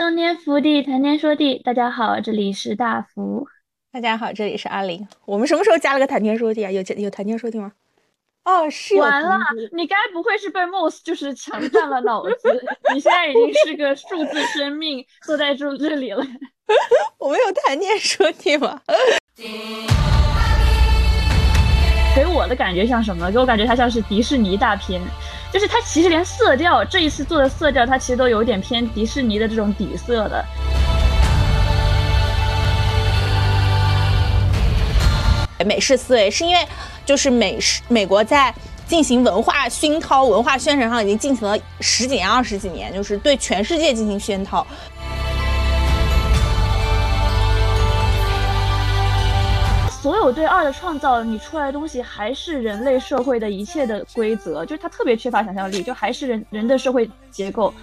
当天福地，谈天说地。大家好，这里是大福。大家好，这里是阿林。我们什么时候加了个谈天说地啊？有有谈天说地吗？哦，是。完了，你该不会是被 Moss 就是抢占了脑子？你现在已经是个数字生命，坐在这这里了。我们有谈天说地吗？给我的感觉像什么？给我感觉它像是迪士尼大片。就是它其实连色调，这一次做的色调，它其实都有点偏迪士尼的这种底色的。美式思维是因为，就是美式美国在进行文化熏陶、文化宣传上已经进行了十几年、二十几年，就是对全世界进行熏陶。所有对二的创造，你出来的东西还是人类社会的一切的规则，就是它特别缺乏想象力，就还是人人的社会结构。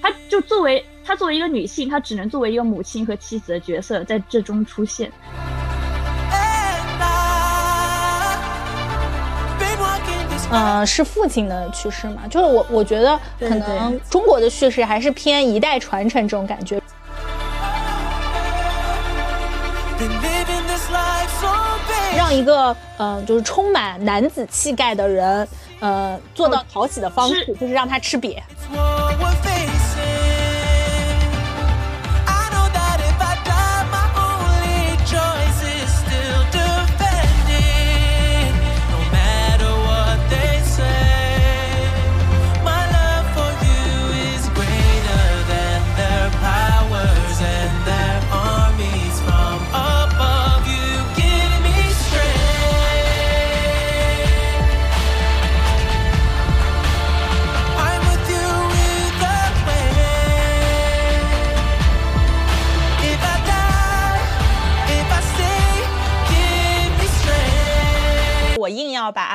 她就作为她作为一个女性，她只能作为一个母亲和妻子的角色在这中出现。嗯，是父亲的去世嘛？就是我我觉得可能中国的叙事还是偏一代传承这种感觉。让一个嗯，就是充满男子气概的人，呃，做到讨喜的方式，就是让他吃瘪。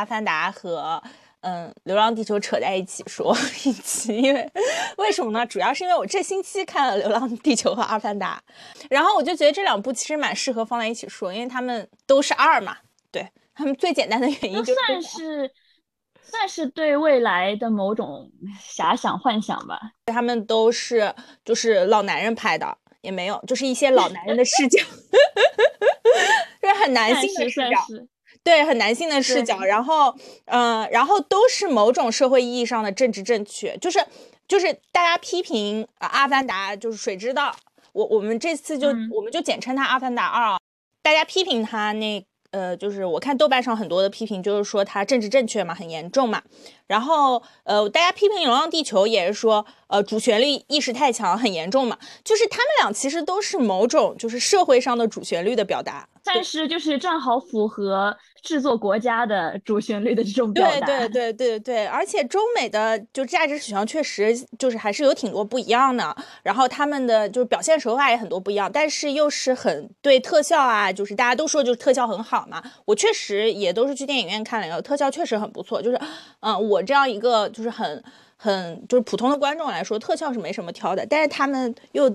阿凡达》和嗯《流浪地球》扯在一起说一期，因为为什么呢？主要是因为我这星期看了《流浪地球》和《阿凡达》，然后我就觉得这两部其实蛮适合放在一起说，因为他们都是二嘛。对他们最简单的原因就算是算是对未来的某种遐想幻想吧。他们都是就是老男人拍的，也没有，就是一些老男人的视角，就是很男性的视角。对，很男性的视角，然后，嗯，然后都是某种社会意义上的政治正确，就是，就是大家批评《阿凡达》，就是谁知道？我我们这次就我们就简称它《阿凡达二》，大家批评它那。呃，就是我看豆瓣上很多的批评，就是说它政治正确嘛，很严重嘛。然后，呃，大家批评《流浪地球》也是说，呃，主旋律意识太强，很严重嘛。就是他们俩其实都是某种就是社会上的主旋律的表达，但是就是正好符合。制作国家的主旋律的这种表达，对对对对对，而且中美的就价值取向确实就是还是有挺多不一样的，然后他们的就是表现手法也很多不一样，但是又是很对特效啊，就是大家都说就是特效很好嘛，我确实也都是去电影院看了，然后特效确实很不错，就是嗯，我这样一个就是很很就是普通的观众来说，特效是没什么挑的，但是他们又。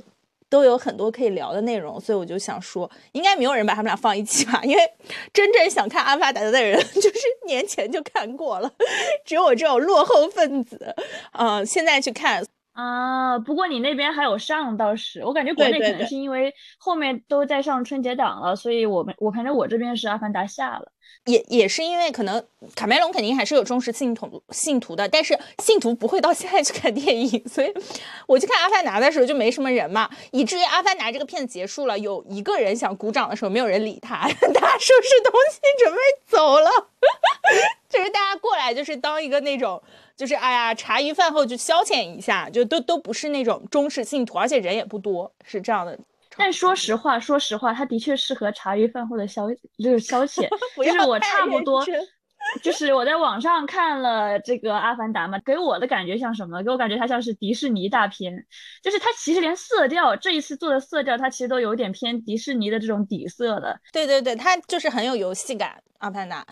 都有很多可以聊的内容，所以我就想说，应该没有人把他们俩放一起吧？因为 真正想看《阿凡达》的人，就是年前就看过了，只有我这种落后分子，嗯，现在去看啊。不过你那边还有上，倒是我感觉国内可能是因为后面都在上春节档了，所以我们我反正我这边是《阿凡达》下了。也也是因为可能卡梅隆肯定还是有忠实信徒信徒的，但是信徒不会到现在去看电影，所以我去看《阿凡达》的时候就没什么人嘛，以至于《阿凡达》这个片子结束了，有一个人想鼓掌的时候，没有人理他，他收拾东西准备走了，就是大家过来就是当一个那种就是哎呀茶余饭后就消遣一下，就都都不是那种忠实信徒，而且人也不多，是这样的。但说实话，说实话，它的确适合茶余饭后的消，就是消遣。就是我差不多，就是我在网上看了这个《阿凡达》嘛，给我的感觉像什么？给我感觉它像是迪士尼大片。就是它其实连色调，这一次做的色调，它其实都有点偏迪士尼的这种底色的。对对对，它就是很有游戏感，《阿凡达》。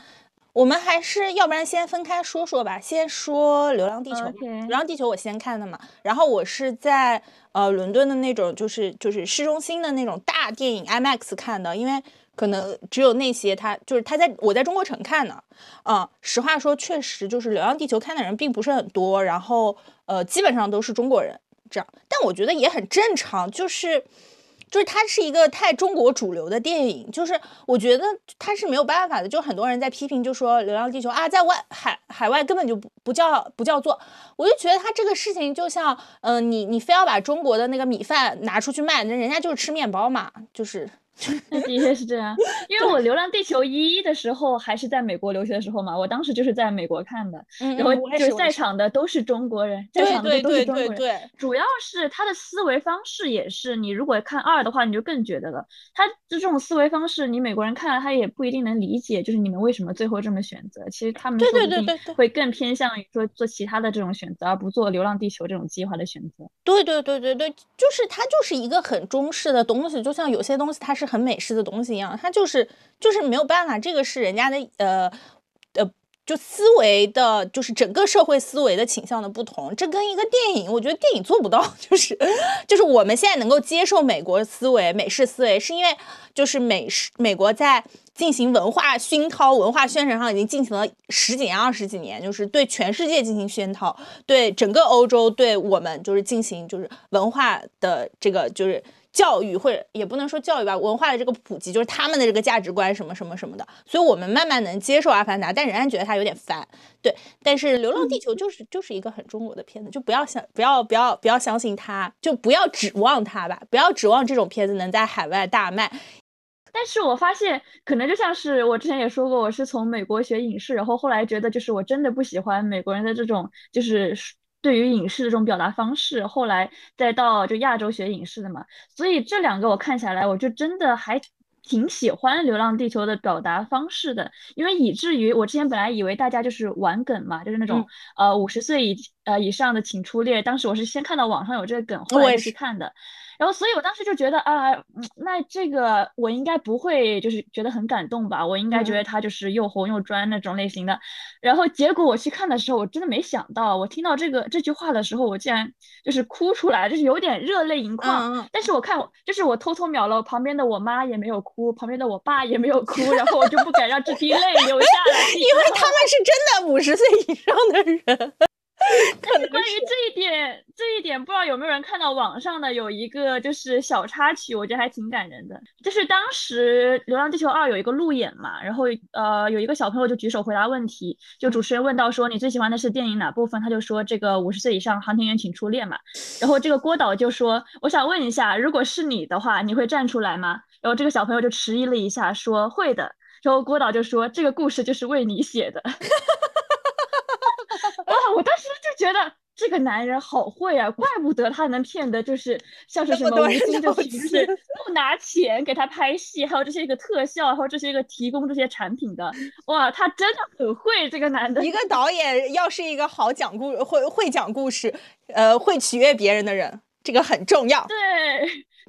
我们还是要不然先分开说说吧。先说《流浪地球》，《流浪地球》我先看的嘛。然后我是在呃伦敦的那种，就是就是市中心的那种大电影 IMAX 看的，因为可能只有那些他就是他在我在中国城看的。嗯，实话说，确实就是《流浪地球》看的人并不是很多，然后呃基本上都是中国人。这样。但我觉得也很正常，就是。就是它是一个太中国主流的电影，就是我觉得它是没有办法的。就很多人在批评，就说《流浪地球》啊，在外海海外根本就不不叫不叫做。我就觉得它这个事情就像，嗯，你你非要把中国的那个米饭拿出去卖，那人家就是吃面包嘛，就是。那的确是这样，因为我《流浪地球一》的时候还是在美国留学的时候嘛，我当时就是在美国看的，然后就是在场的都是中国人，在场的都是中国人，主要是他的思维方式也是，你如果看二的话，你就更觉得了，他就这种思维方式，你美国人看了他也不一定能理解，就是你们为什么最后这么选择，其实他们说不定会更偏向于说做其他的这种选择，而不做《流浪地球》这种计划的选择。对对对对对，就是它就是一个很中式的东西，就像有些东西它是。很美式的东西一样，它就是就是没有办法，这个是人家的呃呃，就思维的，就是整个社会思维的倾向的不同。这跟一个电影，我觉得电影做不到，就是就是我们现在能够接受美国思维、美式思维，是因为就是美式美国在进行文化熏陶、文化宣传上已经进行了十几年、二十几年，就是对全世界进行熏陶，对整个欧洲，对我们就是进行就是文化的这个就是。教育或者也不能说教育吧，文化的这个普及就是他们的这个价值观什么什么什么的，所以我们慢慢能接受《阿凡达》，但仍然觉得它有点烦。对，但是《流浪地球》就是就是一个很中国的片子，就不要想不要不要不要相信它，就不要指望它吧，不要指望这种片子能在海外大卖。但是我发现，可能就像是我之前也说过，我是从美国学影视，然后后来觉得就是我真的不喜欢美国人的这种就是。对于影视的这种表达方式，后来再到就亚洲学影视的嘛，所以这两个我看下来，我就真的还挺喜欢《流浪地球》的表达方式的，因为以至于我之前本来以为大家就是玩梗嘛，就是那种呃五十岁以呃以上的请出列，当时我是先看到网上有这个梗，后来去看的。然后，所以我当时就觉得啊，那这个我应该不会就是觉得很感动吧？我应该觉得他就是又红又专那种类型的。然后结果我去看的时候，我真的没想到，我听到这个这句话的时候，我竟然就是哭出来，就是有点热泪盈眶。但是我看，就是我偷偷瞄了旁边的我妈也没有哭，旁边的我爸也没有哭，然后我就不敢让这滴泪流下来，因为他们是真的五十岁以上的人。但是关于这一点，这一点不知道有没有人看到网上的有一个就是小插曲，我觉得还挺感人的。就是当时《流浪地球二》有一个路演嘛，然后呃有一个小朋友就举手回答问题，就主持人问到说你最喜欢的是电影哪部分，他就说这个五十岁以上航天员请出列嘛。然后这个郭导就说我想问一下，如果是你的话，你会站出来吗？然后这个小朋友就迟疑了一下，说会的。然后郭导就说这个故事就是为你写的。哇！我当时就觉得这个男人好会啊，怪不得他能骗得就是像是什么吴京这群，就是不拿钱给他拍戏，还有这些个特效，还有这些个提供这些产品的。哇，他真的很会，这个男的。一个导演要是一个好讲故会会讲故事，呃，会取悦别人的人，这个很重要。对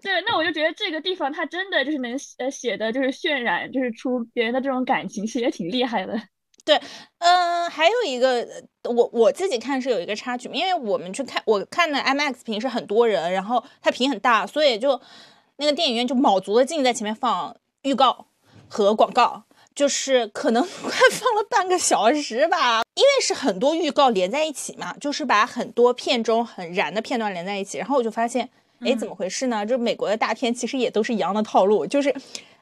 对，那我就觉得这个地方他真的就是能呃写的就是渲染，就是出别人的这种感情，其实也挺厉害的。对，嗯，还有一个，我我自己看是有一个插曲，因为我们去看，我看的 IMAX 屏是很多人，然后它屏很大，所以就那个电影院就卯足了劲在前面放预告和广告，就是可能 快放了半个小时吧，因为是很多预告连在一起嘛，就是把很多片中很燃的片段连在一起，然后我就发现，哎，怎么回事呢？就美国的大片其实也都是一样的套路，就是，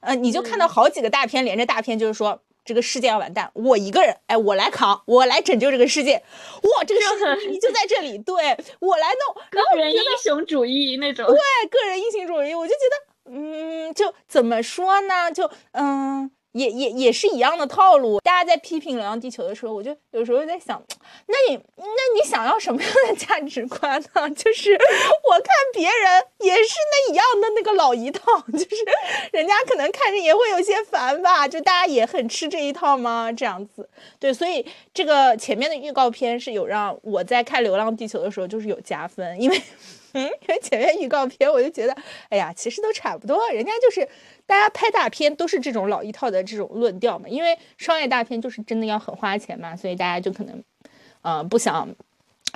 呃，你就看到好几个大片连着大片，就是说。这个世界要完蛋，我一个人，哎，我来扛，我来拯救这个世界。哇，这个世界你就在这里，对我来弄。个人英雄主义那种。对，个人英雄主义，我就觉得，嗯，就怎么说呢？就嗯。也也也是一样的套路。大家在批评《流浪地球》的时候，我就有时候在想，那你那你想要什么样的价值观呢？就是我看别人个老一套，就是 人家可能看着也会有些烦吧，就大家也很吃这一套吗？这样子，对，所以这个前面的预告片是有让我在看《流浪地球》的时候就是有加分，因为。嗯，因为前面预告片我就觉得，哎呀，其实都差不多，人家就是大家拍大片都是这种老一套的这种论调嘛。因为商业大片就是真的要很花钱嘛，所以大家就可能，呃，不想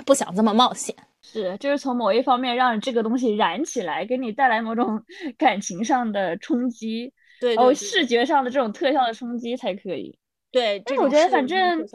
不想这么冒险。是，就是从某一方面让这个东西燃起来，给你带来某种 感情上的冲击，对，哦，视觉上的这种特效的冲击才可以。对，但我觉得反正。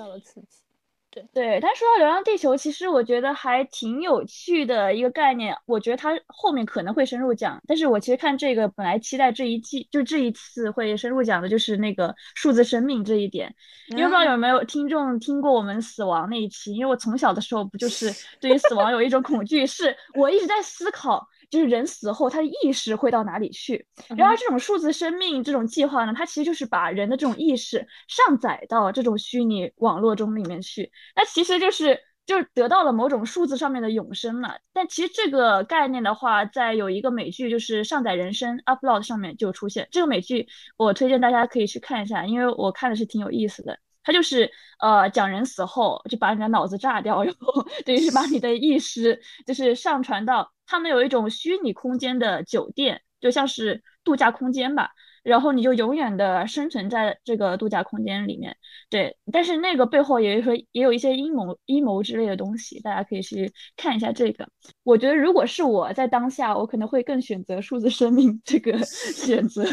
对对，但说到《流浪地球》，其实我觉得还挺有趣的一个概念。我觉得它后面可能会深入讲，但是我其实看这个本来期待这一季，就这一次会深入讲的就是那个数字生命这一点。因为不知道有没有听众听过我们死亡那一期？因为我从小的时候不就是对于死亡有一种恐惧，是我一直在思考。就是人死后，他的意识会到哪里去？然而，这种数字生命这种计划呢，它其实就是把人的这种意识上载到这种虚拟网络中里面去。那其实就是就是得到了某种数字上面的永生嘛。但其实这个概念的话，在有一个美剧就是《上载人生》（Upload） 上面就出现。这个美剧我推荐大家可以去看一下，因为我看的是挺有意思的。它就是呃讲人死后就把人家脑子炸掉，然后 等于是把你的意识就是上传到。他们有一种虚拟空间的酒店，就像是度假空间吧，然后你就永远的生存在这个度假空间里面。对，但是那个背后也说也有一些阴谋阴谋之类的东西，大家可以去看一下这个。我觉得如果是我在当下，我可能会更选择数字生命这个 选择。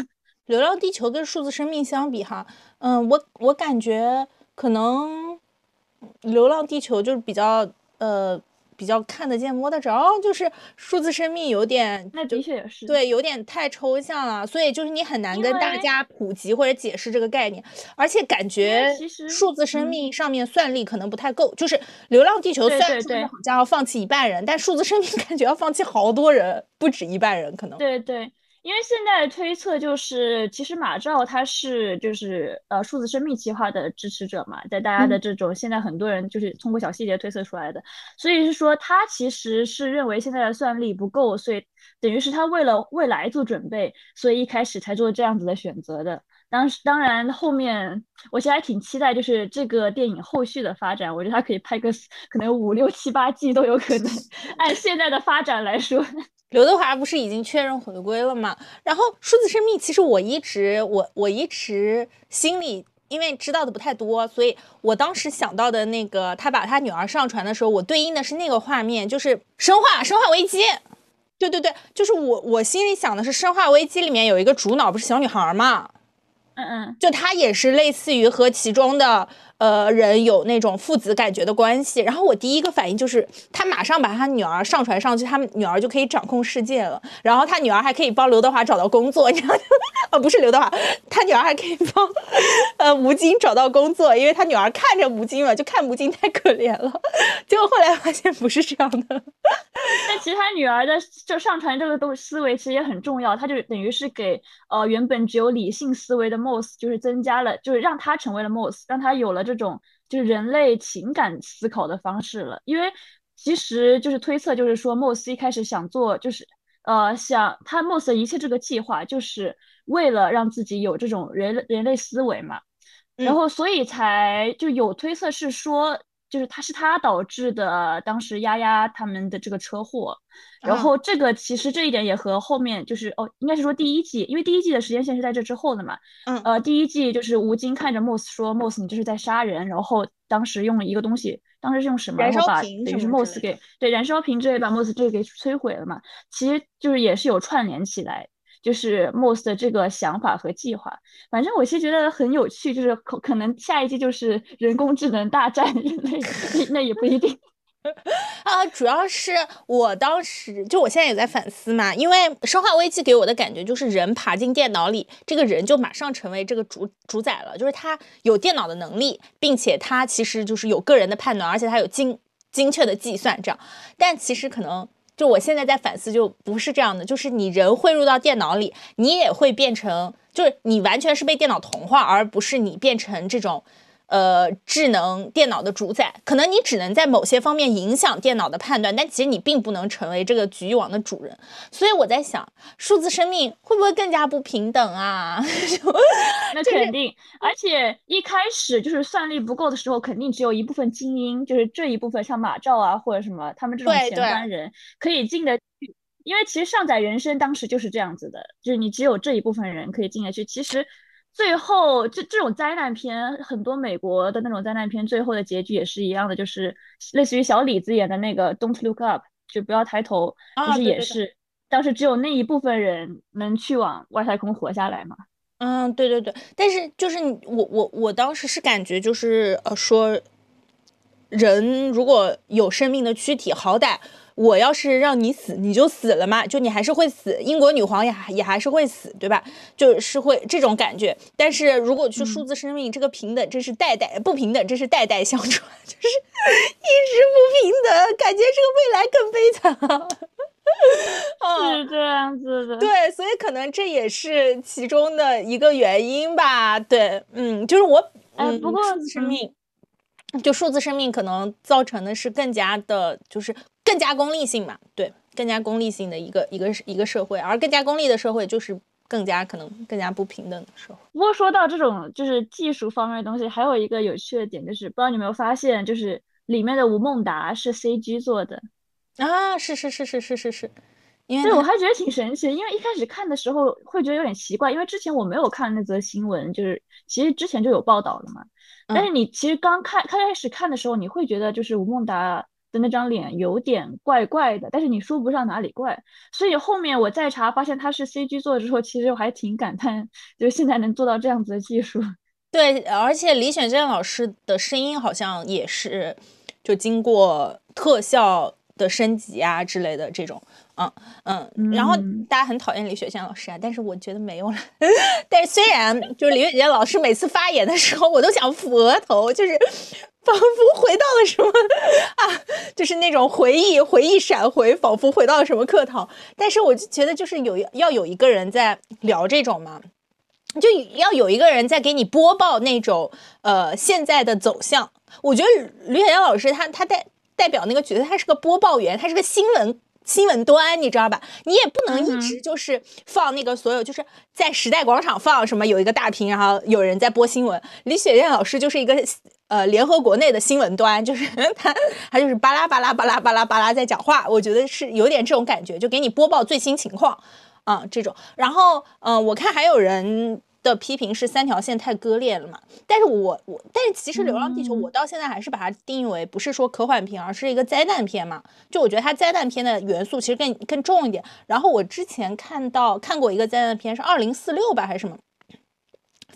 流浪地球跟数字生命相比，哈，嗯，我我感觉可能流浪地球就是比较呃。比较看得见摸得着，就是数字生命有点，那的确也是对，有点太抽象了，所以就是你很难跟大家普及或者解释这个概念，而且感觉数字生命上面算力可能不太够，就是流浪地球虽然说好像要放弃一半人，但数字生命感觉要放弃好多人，不止一半人可能。对对。因为现在推测就是，其实马照他是就是呃数字生命计划的支持者嘛，在大家的这种现在很多人就是通过小细节推测出来的，所以是说他其实是认为现在的算力不够，所以等于是他为了未来做准备，所以一开始才做这样子的选择的。当时当然后面我其实还挺期待就是这个电影后续的发展，我觉得他可以拍个可能五六七八季都有可能，按现在的发展来说。刘德华不是已经确认回归了吗？然后数字生命，其实我一直我我一直心里因为知道的不太多，所以我当时想到的那个他把他女儿上传的时候，我对应的是那个画面，就是《生化生化危机》。对对对，就是我我心里想的是《生化危机》里面有一个主脑不是小女孩嘛？嗯，就它也是类似于和其中的。呃，人有那种父子感觉的关系，然后我第一个反应就是他马上把他女儿上传上去，他们女儿就可以掌控世界了，然后他女儿还可以帮刘德华找到工作，你知道吗？哦，不是刘德华，他女儿还可以帮呃吴京找到工作，因为他女儿看着吴京嘛，就看吴京太可怜了，结果后来发现不是这样的。但其实他女儿的就上传这个东思维其实也很重要，他就等于是给呃原本只有理性思维的 Moss 就是增加了，就是让他成为了 Moss，让他有了这。这种就是人类情感思考的方式了，因为其实就是推测，就是说莫斯一开始想做，就是呃想他莫斯一切这个计划，就是为了让自己有这种人人类思维嘛，然后所以才就有推测是说。就是他是他导致的，当时丫丫他们的这个车祸，然后这个其实这一点也和后面就是哦，应该是说第一季，因为第一季的时间线是在这之后的嘛，嗯，呃，第一季就是吴京看着 Moss 说 Moss 你这是在杀人，然后当时用了一个东西，当时是用什么，然后把等于是 Moss 给对燃烧瓶之类把 Moss 这个给摧毁了嘛，其实就是也是有串联起来。就是 Moss 的这个想法和计划，反正我是觉得很有趣，就是可可能下一季就是人工智能大战人类，那也不一定 啊。主要是我当时就我现在也在反思嘛，因为《生化危机》给我的感觉就是人爬进电脑里，这个人就马上成为这个主主宰了，就是他有电脑的能力，并且他其实就是有个人的判断，而且他有精精确的计算这样，但其实可能。就我现在在反思，就不是这样的，就是你人汇入到电脑里，你也会变成，就是你完全是被电脑同化，而不是你变成这种。呃，智能电脑的主宰，可能你只能在某些方面影响电脑的判断，但其实你并不能成为这个局域网的主人。所以我在想，数字生命会不会更加不平等啊？那肯定，而且一开始就是算力不够的时候，肯定只有一部分精英，就是这一部分像马照啊或者什么他们这种前端人可以进得去。因为其实上载人生当时就是这样子的，就是你只有这一部分人可以进得去。其实。最后，这这种灾难片，很多美国的那种灾难片，最后的结局也是一样的，就是类似于小李子演的那个《Don't Look Up》，就不要抬头，就是也是当时只有那一部分人能去往外太空活下来嘛。嗯，对对对，但是就是我我我当时是感觉就是呃说，人如果有生命的躯体，好歹。我要是让你死，你就死了嘛，就你还是会死。英国女皇也也还是会死，对吧？就是会这种感觉。但是如果去数字生命，这个平等，真是代代不平等，真是代代相传，就是一直不平等，感觉这个未来更悲惨。是这样子的，对，所以可能这也是其中的一个原因吧。对，嗯，就是我，嗯，不过数字生命。就数字生命可能造成的是更加的，就是更加功利性嘛，对，更加功利性的一个一个一个社会，而更加功利的社会就是更加可能更加不平等的社会。不过说到这种就是技术方面的东西，还有一个有趣的点就是，不知道你有没有发现，就是里面的吴孟达是 CG 做的啊，是是是是是是是，对，我还觉得挺神奇，因为一开始看的时候会觉得有点奇怪，因为之前我没有看那则新闻，就是其实之前就有报道了嘛。但是你其实刚看开开始看的时候，你会觉得就是吴孟达的那张脸有点怪怪的，但是你说不上哪里怪。所以后面我再查发现他是 CG 做的之后，其实我还挺感叹，就是现在能做到这样子的技术。对，而且李雪健老师的声音好像也是就经过特效的升级啊之类的这种。嗯嗯，然后大家很讨厌李雪健老师啊，但是我觉得没有了。但是虽然就是李雪健老师每次发言的时候，我都想抚额头，就是仿佛回到了什么啊，就是那种回忆 回忆闪回，仿佛回到了什么课堂。但是我就觉得就是有要有一个人在聊这种嘛，就要有一个人在给你播报那种呃现在的走向。我觉得吕小燕老师他他代代表那个角色，他是个播报员，他是个新闻。新闻端，你知道吧？你也不能一直就是放那个所有，就是在时代广场放什么，有一个大屏，然后有人在播新闻。李雪健老师就是一个呃联合国内的新闻端，就是 他他就是巴拉巴拉巴拉巴拉巴拉在讲话，我觉得是有点这种感觉，就给你播报最新情况啊这种。然后嗯，我看还有人。的批评是三条线太割裂了嘛？但是我我但是其实《流浪地球》我到现在还是把它定义为不是说科幻片，而是一个灾难片嘛。就我觉得它灾难片的元素其实更更重一点。然后我之前看到看过一个灾难片是二零四六吧还是什么？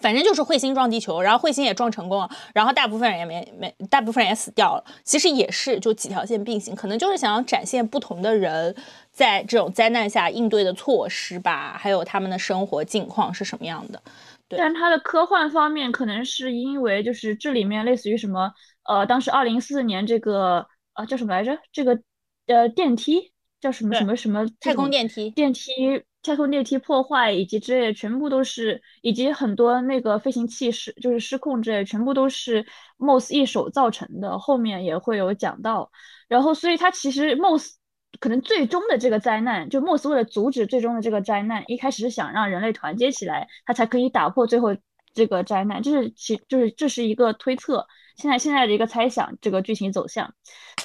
反正就是彗星撞地球，然后彗星也撞成功了，然后大部分人也没没，大部分人也死掉了。其实也是就几条线并行，可能就是想要展现不同的人在这种灾难下应对的措施吧，还有他们的生活境况是什么样的。对但它的科幻方面可能是因为就是这里面类似于什么呃，当时二零四四年这个呃叫什么来着？这个呃电梯叫什么什么什么太空电梯电梯。太空电梯破坏以及之类，全部都是以及很多那个飞行器失就是失控之类，全部都是 Moss 一手造成的。后面也会有讲到，然后所以他其实 Moss 可能最终的这个灾难，就 Moss 为了阻止最终的这个灾难，一开始是想让人类团结起来，他才可以打破最后这个灾难。这是其就是这是一个推测，现在现在的一个猜想，这个剧情走向，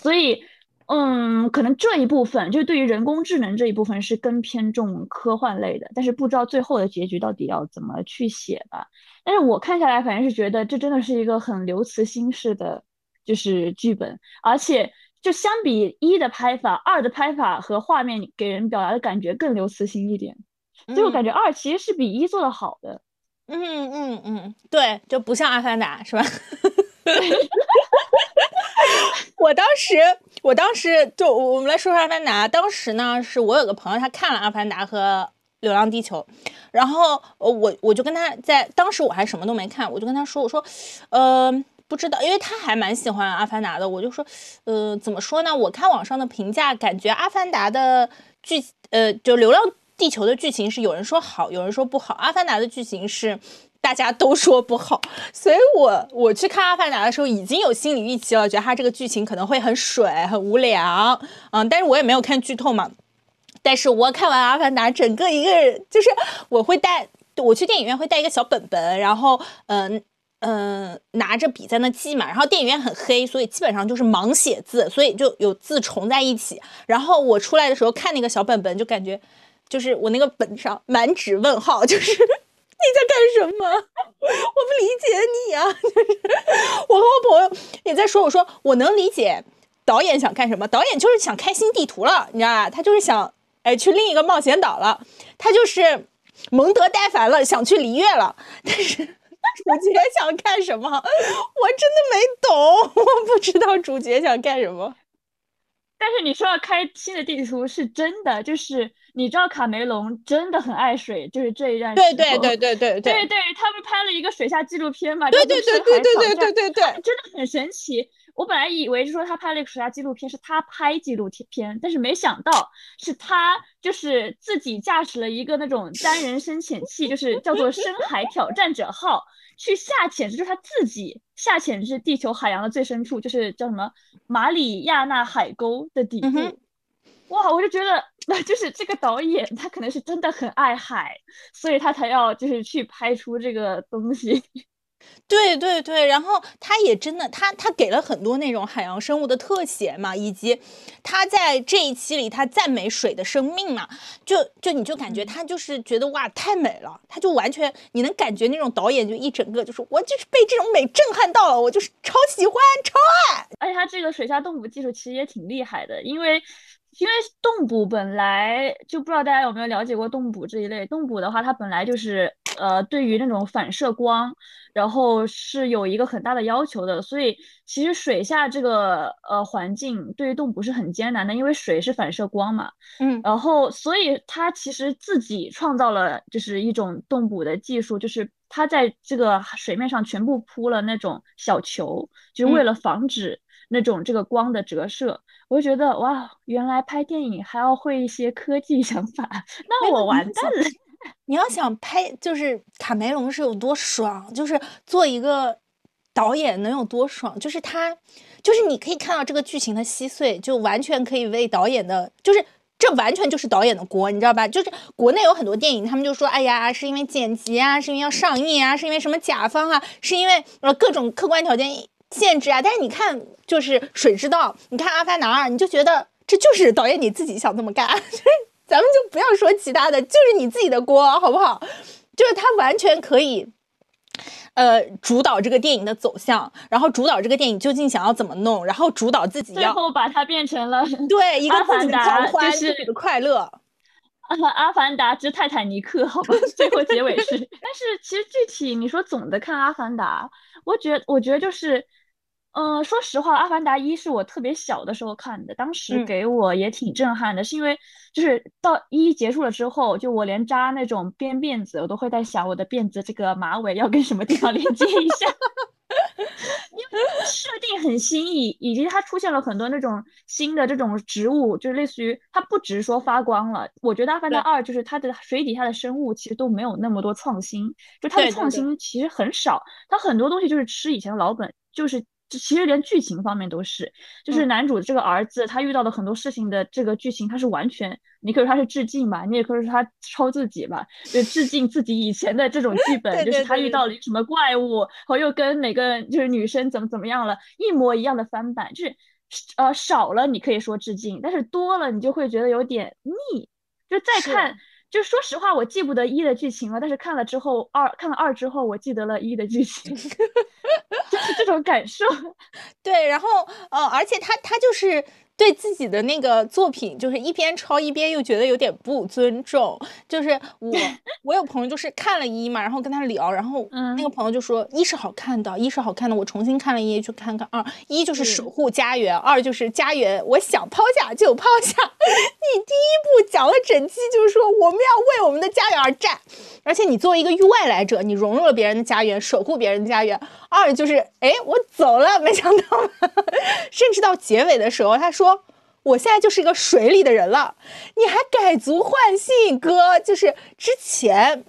所以。嗯，可能这一部分就是对于人工智能这一部分是更偏重科幻类的，但是不知道最后的结局到底要怎么去写吧。但是我看下来，反正是觉得这真的是一个很刘慈欣式的就是剧本，而且就相比一的拍法，二的拍法和画面给人表达的感觉更刘慈欣一点，所以我感觉二其实是比一做的好的。嗯嗯嗯，对，就不像阿凡达是吧？我当时，我当时就我们来说说《阿凡达》。当时呢，是我有个朋友，他看了《阿凡达》和《流浪地球》，然后我我就跟他在当时我还什么都没看，我就跟他说，我说，呃，不知道，因为他还蛮喜欢《阿凡达》的，我就说，呃，怎么说呢？我看网上的评价，感觉《阿凡达》的剧，呃，就《流浪地球》的剧情是有人说好，有人说不好，《阿凡达》的剧情是。大家都说不好，所以我我去看《阿凡达》的时候已经有心理预期了，觉得它这个剧情可能会很水、很无聊，嗯，但是我也没有看剧透嘛。但是我看完《阿凡达》，整个一个人就是我会带我去电影院会带一个小本本，然后嗯嗯拿着笔在那记嘛。然后电影院很黑，所以基本上就是盲写字，所以就有字重在一起。然后我出来的时候看那个小本本，就感觉就是我那个本上满纸问号，就是。你在干什么？我不理解你啊！就 是我和我朋友也在说，我说我能理解导演想干什么，导演就是想开新地图了，你知道吧？他就是想哎去另一个冒险岛了，他就是蒙德呆烦了，想去璃月了。但是主角想干什么？我真的没懂，我不知道主角想干什么。但是你说要开新的地图是真的，就是你知道卡梅隆真的很爱水，就是这一站。对对对对对对对，他们拍了一个水下纪录片嘛？对对对对对对对对对，真的很神奇。我本来以为是说他拍了一个水下纪录片，是他拍纪录片，但是没想到是他就是自己驾驶了一个那种单人深潜器，就是叫做深海挑战者号。去下潜，就是他自己下潜至地球海洋的最深处，就是叫什么马里亚纳海沟的底部。哇，我就觉得，那 就是这个导演他可能是真的很爱海，所以他才要就是去拍出这个东西。对对对，然后他也真的，他他给了很多那种海洋生物的特写嘛，以及他在这一期里他赞美水的生命嘛，就就你就感觉他就是觉得哇太美了，他就完全你能感觉那种导演就一整个就是我就是被这种美震撼到了，我就是超喜欢超爱，而且他这个水下动捕技术其实也挺厉害的，因为。因为动捕本来就不知道大家有没有了解过动捕这一类。动捕的话，它本来就是呃，对于那种反射光，然后是有一个很大的要求的。所以其实水下这个呃环境对于动捕是很艰难的，因为水是反射光嘛。嗯。然后，所以它其实自己创造了就是一种动捕的技术，就是它在这个水面上全部铺了那种小球，就是为了防止。那种这个光的折射，我就觉得哇，原来拍电影还要会一些科技 想法，那我完蛋了。你要想拍，就是卡梅隆是有多爽，就是做一个导演能有多爽，就是他，就是你可以看到这个剧情的稀碎，就完全可以为导演的，就是这完全就是导演的锅，你知道吧？就是国内有很多电影，他们就说，哎呀，是因为剪辑啊，是因为要上映啊，是因为什么甲方啊，是因为呃各种客观条件。限制啊！但是你看，就是《水之道》，你看《阿凡达二》，你就觉得这就是导演你自己想这么干。咱们就不要说其他的，就是你自己的锅，好不好？就是他完全可以，呃，主导这个电影的走向，然后主导这个电影究竟想要怎么弄，然后主导自己，最后把它变成了对一个自己的狂欢、自己的快乐。阿凡达之泰坦尼克，好吧，最后结尾是。但是其实具体你说总的看阿凡达，我觉我觉得就是。呃，说实话，《阿凡达一》是我特别小的时候看的，当时给我也挺震撼的，是因为就是到一结束了之后，就我连扎那种编辫子，我都会在想我的辫子这个马尾要跟什么地方连接一下，因为设定很新颖，以及它出现了很多那种新的这种植物，就是类似于它不只是说发光了。我觉得《阿凡达二》就是它的水底下的生物其实都没有那么多创新，就它的创新其实很少，它很多东西就是吃以前的老本，就是。其实连剧情方面都是，就是男主这个儿子他遇到的很多事情的这个剧情，他是完全，你可以说他是致敬吧，你也可以说他抄自己吧，就致敬自己以前的这种剧本，就是他遇到了什么怪物，然后又跟哪个就是女生怎么怎么样了，一模一样的翻版，就是呃少了你可以说致敬，但是多了你就会觉得有点腻，就再看。就说实话，我记不得一的剧情了，但是看了之后二看了二之后，我记得了一的剧情，就是这种感受。对，然后呃，而且他他就是。对自己的那个作品，就是一边抄一边又觉得有点不尊重。就是我，我有朋友就是看了一嘛，然后跟他聊，然后那个朋友就说一是好看的，一是好看的，我重新看了一去看看二，一就是守护家园，二就是家园，我想抛下就抛下。你第一部讲了整期，就是说我们要为我们的家园而战，而且你作为一个域外来者，你融入了别人的家园，守护别人的家园。二就是哎，我走了，没想到，甚至到结尾的时候，他说。我现在就是一个水里的人了，你还改足换姓，哥，就是之前，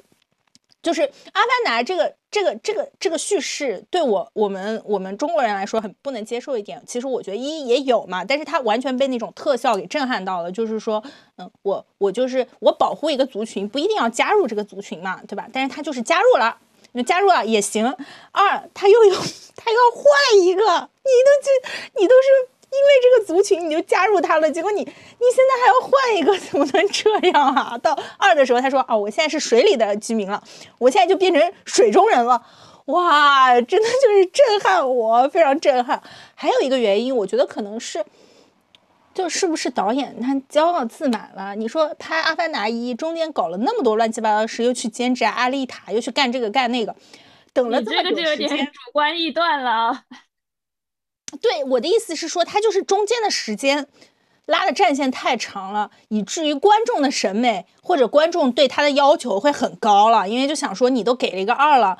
就是《阿凡达》这个这个这个这个叙事，对我我们我们中国人来说很不能接受一点。其实我觉得一也有嘛，但是他完全被那种特效给震撼到了。就是说，嗯，我我就是我保护一个族群，不一定要加入这个族群嘛，对吧？但是他就是加入了，那加入了也行。二，他又有他要换一个，你都就你都是。因为这个族群你就加入他了，结果你你现在还要换一个，怎么能这样啊？到二的时候，他说：“哦，我现在是水里的居民了，我现在就变成水中人了。”哇，真的就是震撼我，非常震撼。还有一个原因，我觉得可能是，就是不是导演他骄傲自满了？你说拍《阿凡达一》中间搞了那么多乱七八糟的事，又去兼职阿丽塔，又去干这个干那个。等了这么久时间，主观臆断了。对，我的意思是说，他就是中间的时间拉的战线太长了，以至于观众的审美或者观众对他的要求会很高了，因为就想说你都给了一个二了，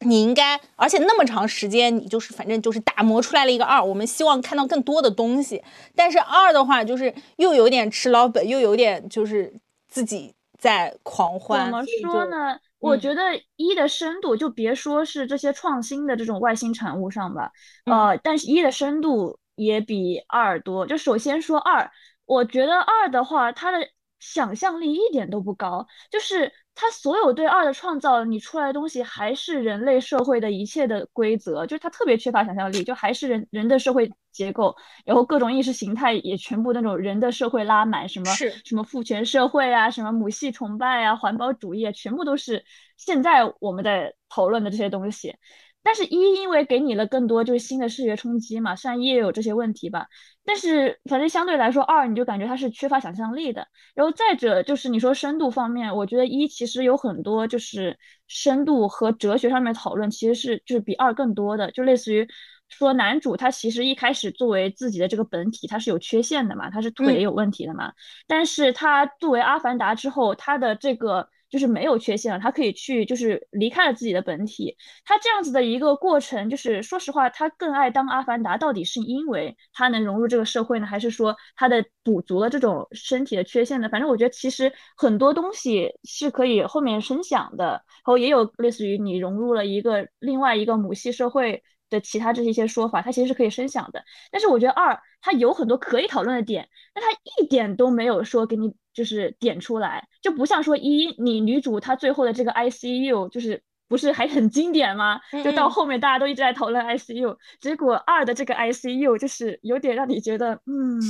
你应该，而且那么长时间，你就是反正就是打磨出来了一个二，我们希望看到更多的东西。但是二的话，就是又有点吃老本，又有点就是自己在狂欢。怎么说呢？我觉得一的深度，就别说是这些创新的这种外星产物上吧，呃，但是一的深度也比二多。就首先说二，我觉得二的话，它的想象力一点都不高，就是。他所有对二的创造，你出来的东西还是人类社会的一切的规则，就是他特别缺乏想象力，就还是人人的社会结构，然后各种意识形态也全部那种人的社会拉满，什么什么父权社会啊，什么母系崇拜啊，环保主义啊，全部都是现在我们在讨论的这些东西。但是，一因为给你了更多就是新的视觉冲击嘛，虽然一也有这些问题吧，但是反正相对来说，二你就感觉它是缺乏想象力的。然后再者就是你说深度方面，我觉得一其实有很多就是深度和哲学上面讨论，其实是就是比二更多的，就类似于说男主他其实一开始作为自己的这个本体，他是有缺陷的嘛，他是腿有问题的嘛，但是他作为阿凡达之后，他的这个。就是没有缺陷了，他可以去，就是离开了自己的本体。他这样子的一个过程，就是说实话，他更爱当阿凡达，到底是因为他能融入这个社会呢，还是说他的补足了这种身体的缺陷呢？反正我觉得其实很多东西是可以后面深想的，然后也有类似于你融入了一个另外一个母系社会的其他这一些说法，它其实是可以深想的。但是我觉得二，它有很多可以讨论的点，但它一点都没有说给你。就是点出来，就不像说一你女主她最后的这个 ICU 就是。不是还很经典吗？就到后面大家都一直在讨论 ICU，结果二的这个 ICU 就是有点让你觉得，嗯，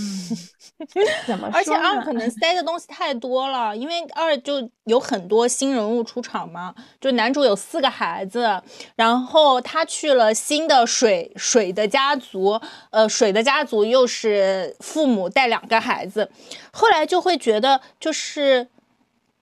怎么？而且二可能 塞的东西太多了，因为二就有很多新人物出场嘛，就男主有四个孩子，然后他去了新的水水的家族，呃，水的家族又是父母带两个孩子，后来就会觉得就是。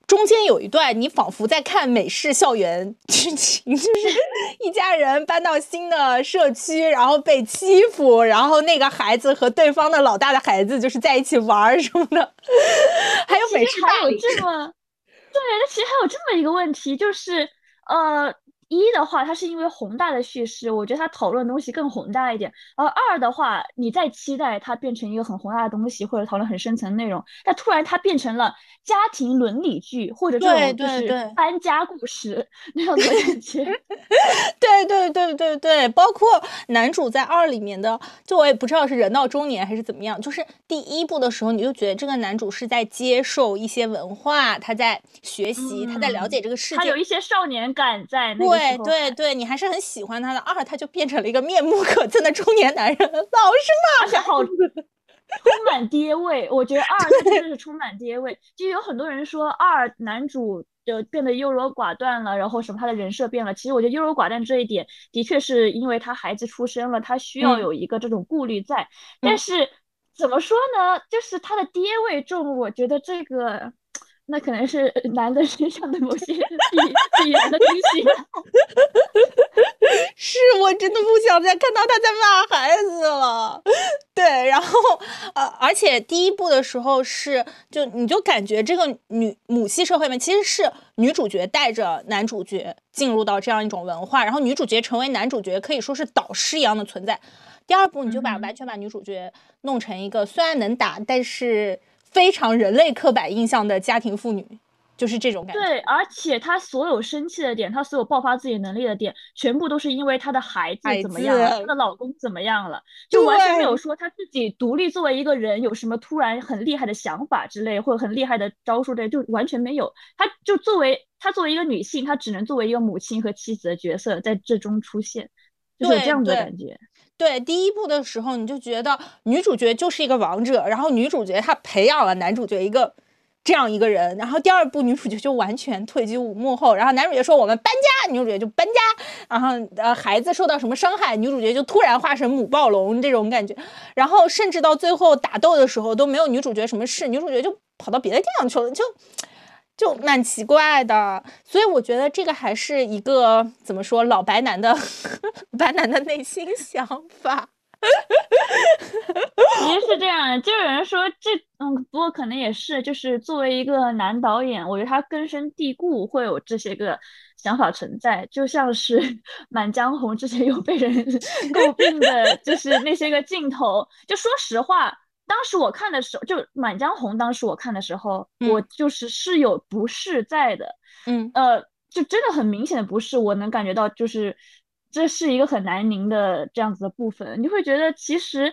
中间有一段，你仿佛在看美式校园剧情，就是一家人搬到新的社区，然后被欺负，然后那个孩子和对方的老大的孩子就是在一起玩什么的，还有美式还有 这么，对，那其实还有这么一个问题，就是呃。一的话，它是因为宏大的叙事，我觉得它讨论的东西更宏大一点。而二的话，你在期待它变成一个很宏大的东西，或者讨论很深层内容，但突然它变成了家庭伦理剧，或者这种就是搬家故事那样的感觉。对对对对对，包括男主在二里面的，就我也不知道是人到中年还是怎么样，就是第一部的时候，你就觉得这个男主是在接受一些文化，他在学习，他在了解这个世界，他有一些少年感在那。对对对，你还是很喜欢他的。二，他就变成了一个面目可憎的中年男人，老是骂好，充满爹味。我觉得二他真的是充满爹味。就有很多人说二男主就变得优柔寡断了，然后什么他的人设变了。其实我觉得优柔寡断这一点，的确是因为他孩子出生了，他需要有一个这种顾虑在。但是怎么说呢？就是他的爹味重，我觉得这个。那可能是男的身上的某些必必然的东西。是我真的不想再看到他在骂孩子了。对，然后呃，而且第一部的时候是就你就感觉这个女母系社会里面其实是女主角带着男主角进入到这样一种文化，然后女主角成为男主角可以说是导师一样的存在。第二部你就把完全把女主角弄成一个虽然能打，但是。非常人类刻板印象的家庭妇女，就是这种感觉。对，而且她所有生气的点，她所有爆发自己能力的点，全部都是因为她的孩子怎么样了，她的老公怎么样了，就完全没有说她自己独立作为一个人有什么突然很厉害的想法之类，或者很厉害的招数之类，就完全没有。她就作为她作为一个女性，她只能作为一个母亲和妻子的角色在这中出现，就是这样的感觉。对第一部的时候，你就觉得女主角就是一个王者，然后女主角她培养了男主角一个这样一个人，然后第二部女主角就完全退居幕后，然后男主角说我们搬家，女主角就搬家，然后呃孩子受到什么伤害，女主角就突然化身母暴龙这种感觉，然后甚至到最后打斗的时候都没有女主角什么事，女主角就跑到别的地方去了，就就蛮奇怪的。所以我觉得这个还是一个怎么说老白男的 白男的内心想法。其实是这样，就有人说这，嗯，不过可能也是，就是作为一个男导演，我觉得他根深蒂固会有这些个想法存在，就像是 《满江红》之前有被人 诟病的，就是那些个镜头。就说实话，当时我看的时候，就《满江红》，当时我看的时候，我就是是有不适在的，嗯，呃，就真的很明显的不适，我能感觉到就是。这是一个很难宁的这样子的部分，你会觉得其实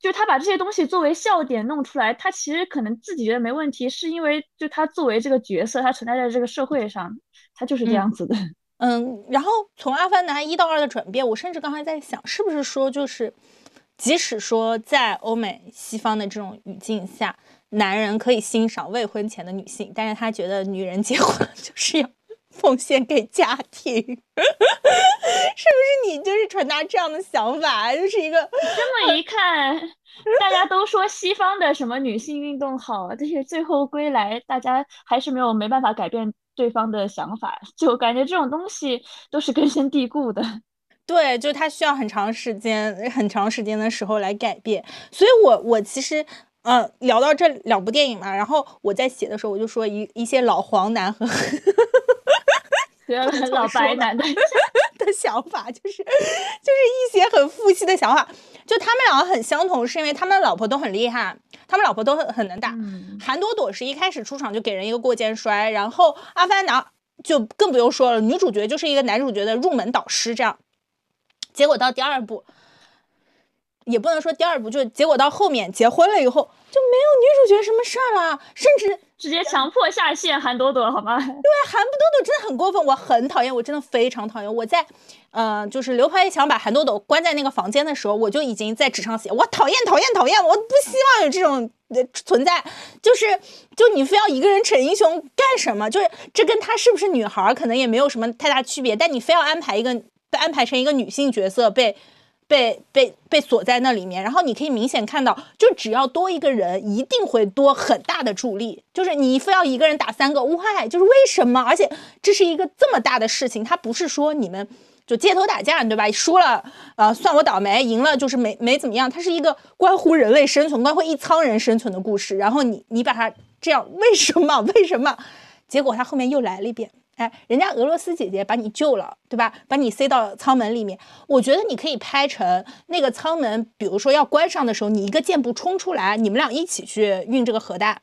就他把这些东西作为笑点弄出来，他其实可能自己觉得没问题，是因为就他作为这个角色，他存在在这个社会上，他就是这样子的。嗯，然后从《阿凡达》一到二的转变，我甚至刚才在想，是不是说就是，即使说在欧美西方的这种语境下，男人可以欣赏未婚前的女性，但是他觉得女人结婚 就是要。奉献给家庭，是不是你就是传达这样的想法？就是一个这么一看，大家都说西方的什么女性运动好，但是最后归来，大家还是没有没办法改变对方的想法，就感觉这种东西都是根深蒂固的。对，就它需要很长时间、很长时间的时候来改变。所以，我我其实。嗯，聊到这两部电影嘛，然后我在写的时候，我就说一一些老黄男和 老白男的 的想法，就是就是一些很负气的想法。就他们两个很相同，是因为他们老婆都很厉害，他们老婆都很很能打。韩朵朵是一开始出场就给人一个过肩摔，然后阿凡达就更不用说了，女主角就是一个男主角的入门导师，这样。结果到第二部。也不能说第二部，就结果到后面结婚了以后就没有女主角什么事儿了，甚至直接强迫下线韩朵朵，好吗？对，韩朵朵真的很过分，我很讨厌，我真的非常讨厌。我在，嗯，就是刘排强把韩朵朵关在那个房间的时候，我就已经在纸上写，我讨厌，讨厌，讨厌，我不希望有这种存在。就是，就你非要一个人逞英雄干什么？就是这跟她是不是女孩可能也没有什么太大区别，但你非要安排一个，安排成一个女性角色被。被被被锁在那里面，然后你可以明显看到，就只要多一个人，一定会多很大的助力。就是你非要一个人打三个，why？就是为什么？而且这是一个这么大的事情，它不是说你们就街头打架，对吧？输了，呃，算我倒霉；赢了就是没没怎么样。它是一个关乎人类生存、关乎一仓人生存的故事。然后你你把它这样，为什么？为什么？结果他后面又来了一遍。哎，人家俄罗斯姐姐把你救了，对吧？把你塞到舱门里面，我觉得你可以拍成那个舱门，比如说要关上的时候，你一个箭步冲出来，你们俩一起去运这个核弹。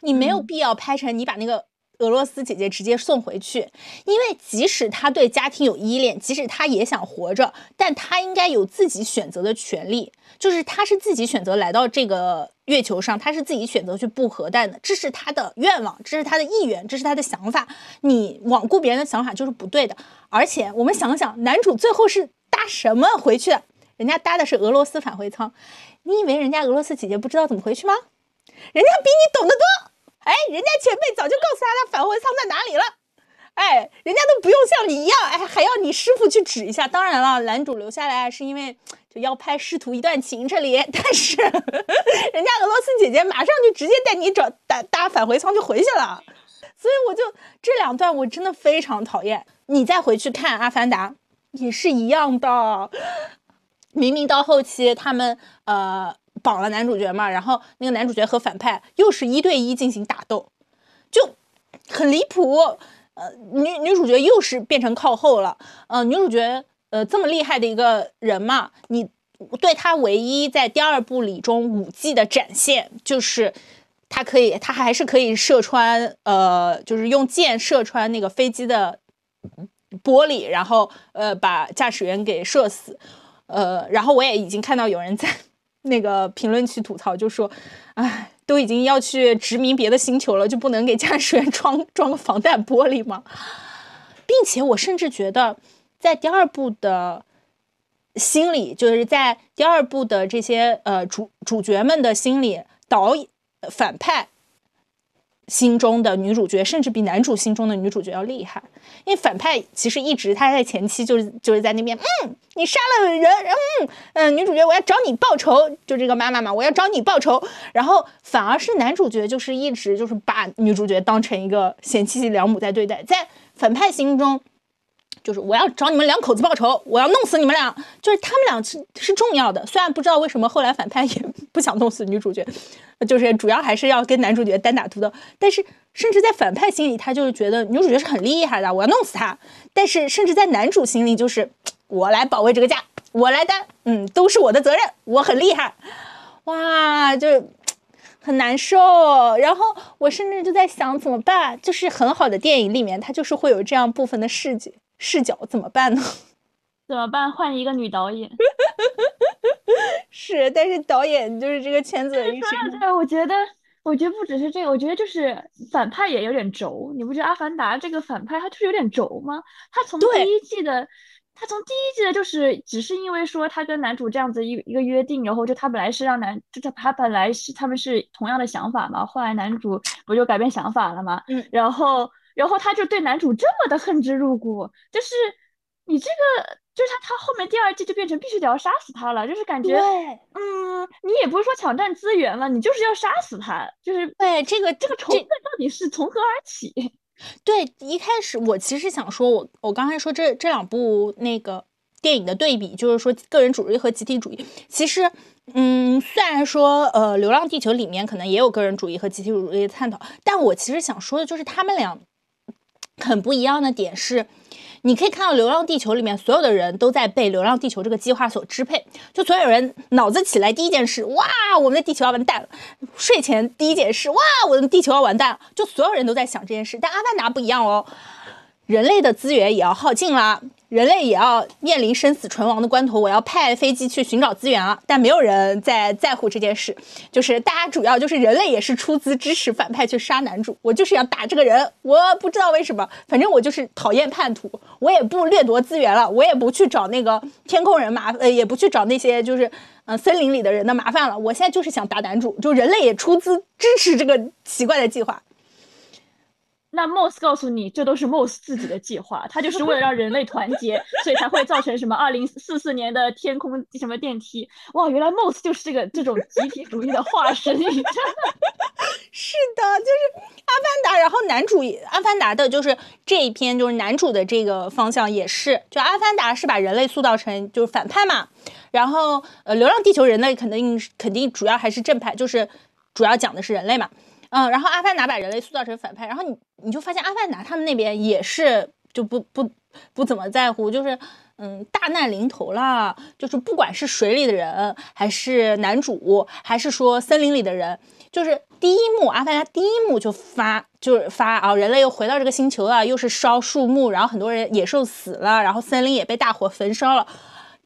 你没有必要拍成你把那个。俄罗斯姐姐直接送回去，因为即使她对家庭有依恋，即使她也想活着，但她应该有自己选择的权利。就是他是自己选择来到这个月球上，他是自己选择去布核弹的，这是他的愿望，这是他的意愿，这是他的想法。你罔顾别人的想法就是不对的。而且我们想想，男主最后是搭什么回去的？人家搭的是俄罗斯返回舱。你以为人家俄罗斯姐姐不知道怎么回去吗？人家比你懂得多。哎，人家前辈早就告诉他，他返回舱在哪里了。哎，人家都不用像你一样，哎，还要你师傅去指一下。当然了，男主留下来是因为就要拍师徒一段情，这里。但是人家俄罗斯姐姐马上就直接带你找搭搭返回舱就回去了。所以我就这两段我真的非常讨厌。你再回去看《阿凡达》，也是一样的。明明到后期他们呃。绑了男主角嘛，然后那个男主角和反派又是一对一进行打斗，就很离谱。呃，女女主角又是变成靠后了。呃，女主角呃这么厉害的一个人嘛，你对她唯一在第二部里中武技的展现，就是她可以，她还是可以射穿，呃，就是用箭射穿那个飞机的玻璃，然后呃把驾驶员给射死。呃，然后我也已经看到有人在。那个评论区吐槽就说：“哎，都已经要去殖民别的星球了，就不能给驾驶员装装个防弹玻璃吗？并且我甚至觉得，在第二部的心里，就是在第二部的这些呃主主角们的心里，导演反派心中的女主角，甚至比男主心中的女主角要厉害。因为反派其实一直他在前期就是就是在那边，嗯，你杀了人，嗯嗯，女主角我要找你报仇，就这个妈妈嘛，我要找你报仇。然后反而是男主角就是一直就是把女主角当成一个贤妻良母在对待，在反派心中。就是我要找你们两口子报仇，我要弄死你们俩。就是他们俩是是重要的，虽然不知道为什么后来反派也 不想弄死女主角，就是主要还是要跟男主角单打独斗。但是甚至在反派心里，他就是觉得女主角是很厉害的，我要弄死她。但是甚至在男主心里，就是我来保卫这个家，我来担，嗯，都是我的责任，我很厉害。哇，就很难受。然后我甚至就在想怎么办？就是很好的电影里面，它就是会有这样部分的视角。视角怎么办呢？怎么办？换一个女导演。是，但是导演就是这个圈子。说到这，我觉得，我觉得不只是这个，我觉得就是反派也有点轴。你不觉得《阿凡达》这个反派他就是有点轴吗？他从第一季的，他从第一季的就是只是因为说他跟男主这样子一一个约定，然后就他本来是让男，就他他本来是他们是同样的想法嘛，后来男主不就改变想法了嘛？嗯，然后。然后他就对男主这么的恨之入骨，就是你这个，就是他他后面第二季就变成必须得要杀死他了，就是感觉，嗯，你也不是说抢占资源了，你就是要杀死他，就是对这个这个仇恨到底是从何而起？对，一开始我其实想说，我我刚才说这这两部那个电影的对比，就是说个人主义和集体主义，其实。嗯，虽然说，呃，《流浪地球》里面可能也有个人主义和集体主义的探讨，但我其实想说的就是他们俩很不一样的点是，你可以看到《流浪地球》里面所有的人都在被《流浪地球》这个计划所支配，就所有人脑子起来第一件事，哇，我们的地球要完蛋了；睡前第一件事，哇，我的地球要完蛋了，就所有人都在想这件事。但《阿凡达》不一样哦，人类的资源也要耗尽了。人类也要面临生死存亡的关头，我要派飞机去寻找资源了，但没有人在在乎这件事。就是大家主要就是人类也是出资支持反派去杀男主，我就是要打这个人，我不知道为什么，反正我就是讨厌叛徒，我也不掠夺资源了，我也不去找那个天空人麻呃，也不去找那些就是嗯森林里的人的麻烦了，我现在就是想打男主，就人类也出资支持这个奇怪的计划。那 Moss 告诉你，这都是 Moss 自己的计划，他就是为了让人类团结，所以才会造成什么二零四四年的天空什么电梯。哇，原来 Moss 就是这个这种集体主义的化身。是的，就是阿凡达，然后男主阿凡达的就是这一篇，就是男主的这个方向也是，就阿凡达是把人类塑造成就是反派嘛，然后呃，流浪地球人类肯定肯定主要还是正派，就是主要讲的是人类嘛。嗯，然后阿凡达把人类塑造成反派，然后你你就发现阿凡达他们那边也是就不不不怎么在乎，就是嗯大难临头了，就是不管是水里的人，还是男主，还是说森林里的人，就是第一幕阿凡达第一幕就发就是发啊，人类又回到这个星球了，又是烧树木，然后很多人野兽死了，然后森林也被大火焚烧了。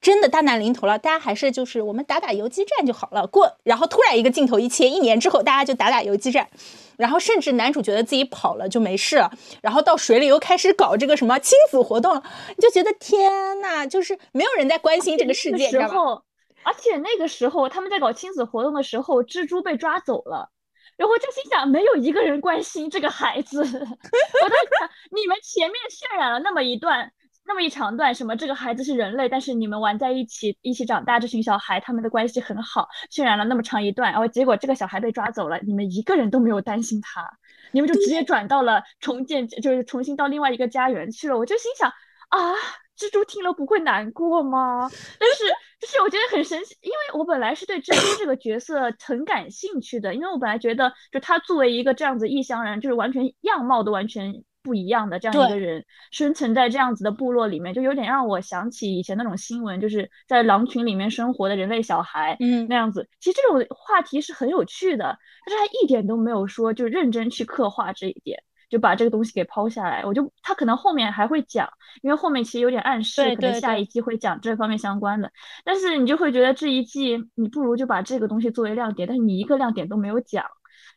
真的大难临头了，大家还是就是我们打打游击战就好了。过，然后突然一个镜头一切，一年之后大家就打打游击战，然后甚至男主觉得自己跑了就没事了，然后到水里又开始搞这个什么亲子活动，你就觉得天呐，就是没有人在关心这个世界，时候，而且那个时候他们在搞亲子活动的时候，蜘蛛被抓走了，然后就心想没有一个人关心这个孩子，我在想你们前面渲染了那么一段。那么一长段，什么这个孩子是人类，但是你们玩在一起，一起长大，这群小孩他们的关系很好，渲染了那么长一段，然后结果这个小孩被抓走了，你们一个人都没有担心他，你们就直接转到了重建，就是重新到另外一个家园去了。我就心想啊，蜘蛛听了不会难过吗？但是就是我觉得很神奇，因为我本来是对蜘蛛这个角色很感兴趣的，因为我本来觉得就他作为一个这样子异乡人，就是完全样貌都完全。不一样的这样一个人生存在这样子的部落里面，就有点让我想起以前那种新闻，就是在狼群里面生活的人类小孩，嗯，那样子。其实这种话题是很有趣的，但是他一点都没有说就认真去刻画这一点，就把这个东西给抛下来。我就他可能后面还会讲，因为后面其实有点暗示，可能下一季会讲这方面相关的。但是你就会觉得这一季你不如就把这个东西作为亮点，但是你一个亮点都没有讲。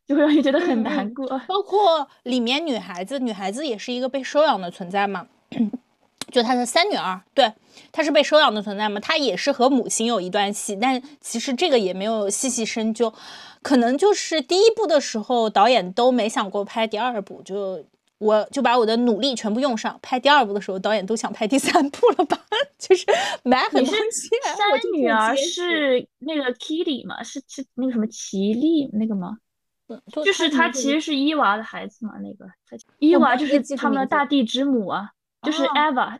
就会让你觉得很难过，包括里面女孩子，女孩子也是一个被收养的存在嘛。就她的三女儿，对，她是被收养的存在嘛，她也是和母亲有一段戏，但其实这个也没有细细深究，可能就是第一部的时候导演都没想过拍第二部，就我就把我的努力全部用上，拍第二部的时候导演都想拍第三部了吧，就是买很多钱。三女儿是那个 Kitty 嘛，是是那个什么奇丽那个吗？就是他其实是伊娃的孩子嘛，那个伊娃就是他们的大地之母啊。就是 Eva，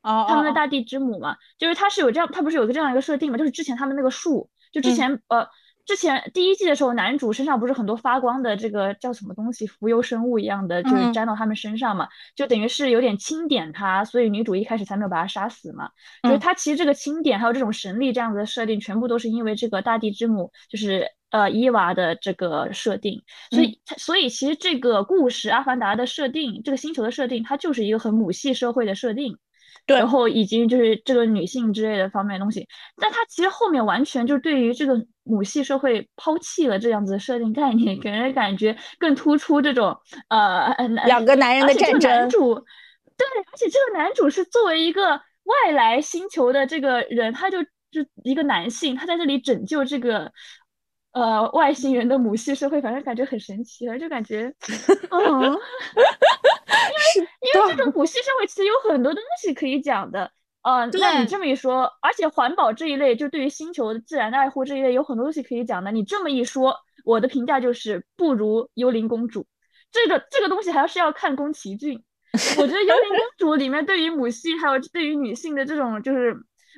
他们的大地之母嘛，就是他是有这样，他不是有个这样一个设定嘛，就是之前他们那个树，就之前呃，之前第一季的时候，男主身上不是很多发光的这个叫什么东西，浮游生物一样的，就是粘到他们身上嘛，就等于是有点钦点他，所以女主一开始才没有把他杀死嘛。就是他其实这个钦点还有这种神力这样子的设定，全部都是因为这个大地之母，就是呃伊娃的这个设定，所以所以其实这个故事《阿凡达》的设定，这个星球的设定，它就是一个很母系社会的设定。对，然后以及就是这个女性之类的方面的东西，但它其实后面完全就是对于这个母系社会抛弃了这样子的设定概念，给人感觉更突出这种呃两个男人的战争。男主对，而且这个男主是作为一个外来星球的这个人，他就就一个男性，他在这里拯救这个。呃，外星人的母系社会，反正感觉很神奇，反正就感觉，嗯，因为因为这种母系社会其实有很多东西可以讲的，呃，那你这么一说，而且环保这一类，就对于星球自然的爱护这一类，有很多东西可以讲的。你这么一说，我的评价就是不如《幽灵公主》。这个这个东西还是要看宫崎骏。我觉得《幽灵公主》里面对于母系还有对于女性的这种就是。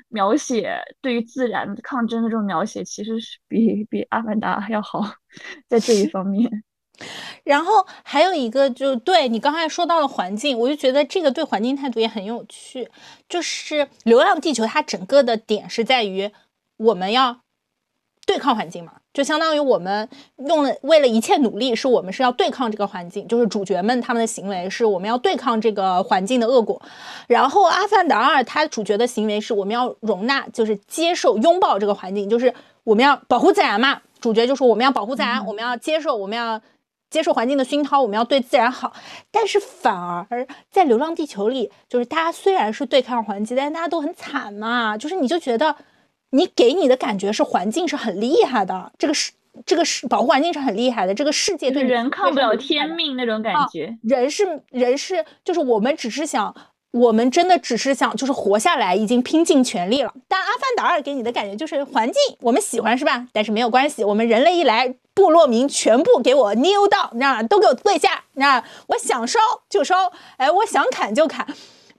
描写对于自然抗争的这种描写，其实是比比《阿凡达》要好，在这一方面。然后还有一个，就对你刚才说到了环境，我就觉得这个对环境态度也很有趣。就是《流浪地球》，它整个的点是在于我们要对抗环境嘛。就相当于我们用了为了一切努力，是我们是要对抗这个环境，就是主角们他们的行为是我们要对抗这个环境的恶果。然后《阿凡达二》它主角的行为是我们要容纳，就是接受、拥抱这个环境，就是我们要保护自然嘛。主角就说我们要保护自然，我们要接受，我们要接受环境的熏陶，我们要对自然好。但是反而在《流浪地球》里，就是大家虽然是对抗环境，但是大家都很惨嘛，就是你就觉得。你给你的感觉是环境是很厉害的，这个是这个是保护环境是很厉害的，这个世界对人抗不了天命那种感觉。人是人是就是我们只是想，我们真的只是想就是活下来，已经拼尽全力了。但阿凡达二给你的感觉就是环境我们喜欢是吧？但是没有关系，我们人类一来，部落民全部给我 kneel down，那都给我跪下，那我想烧就烧，哎，我想砍就砍。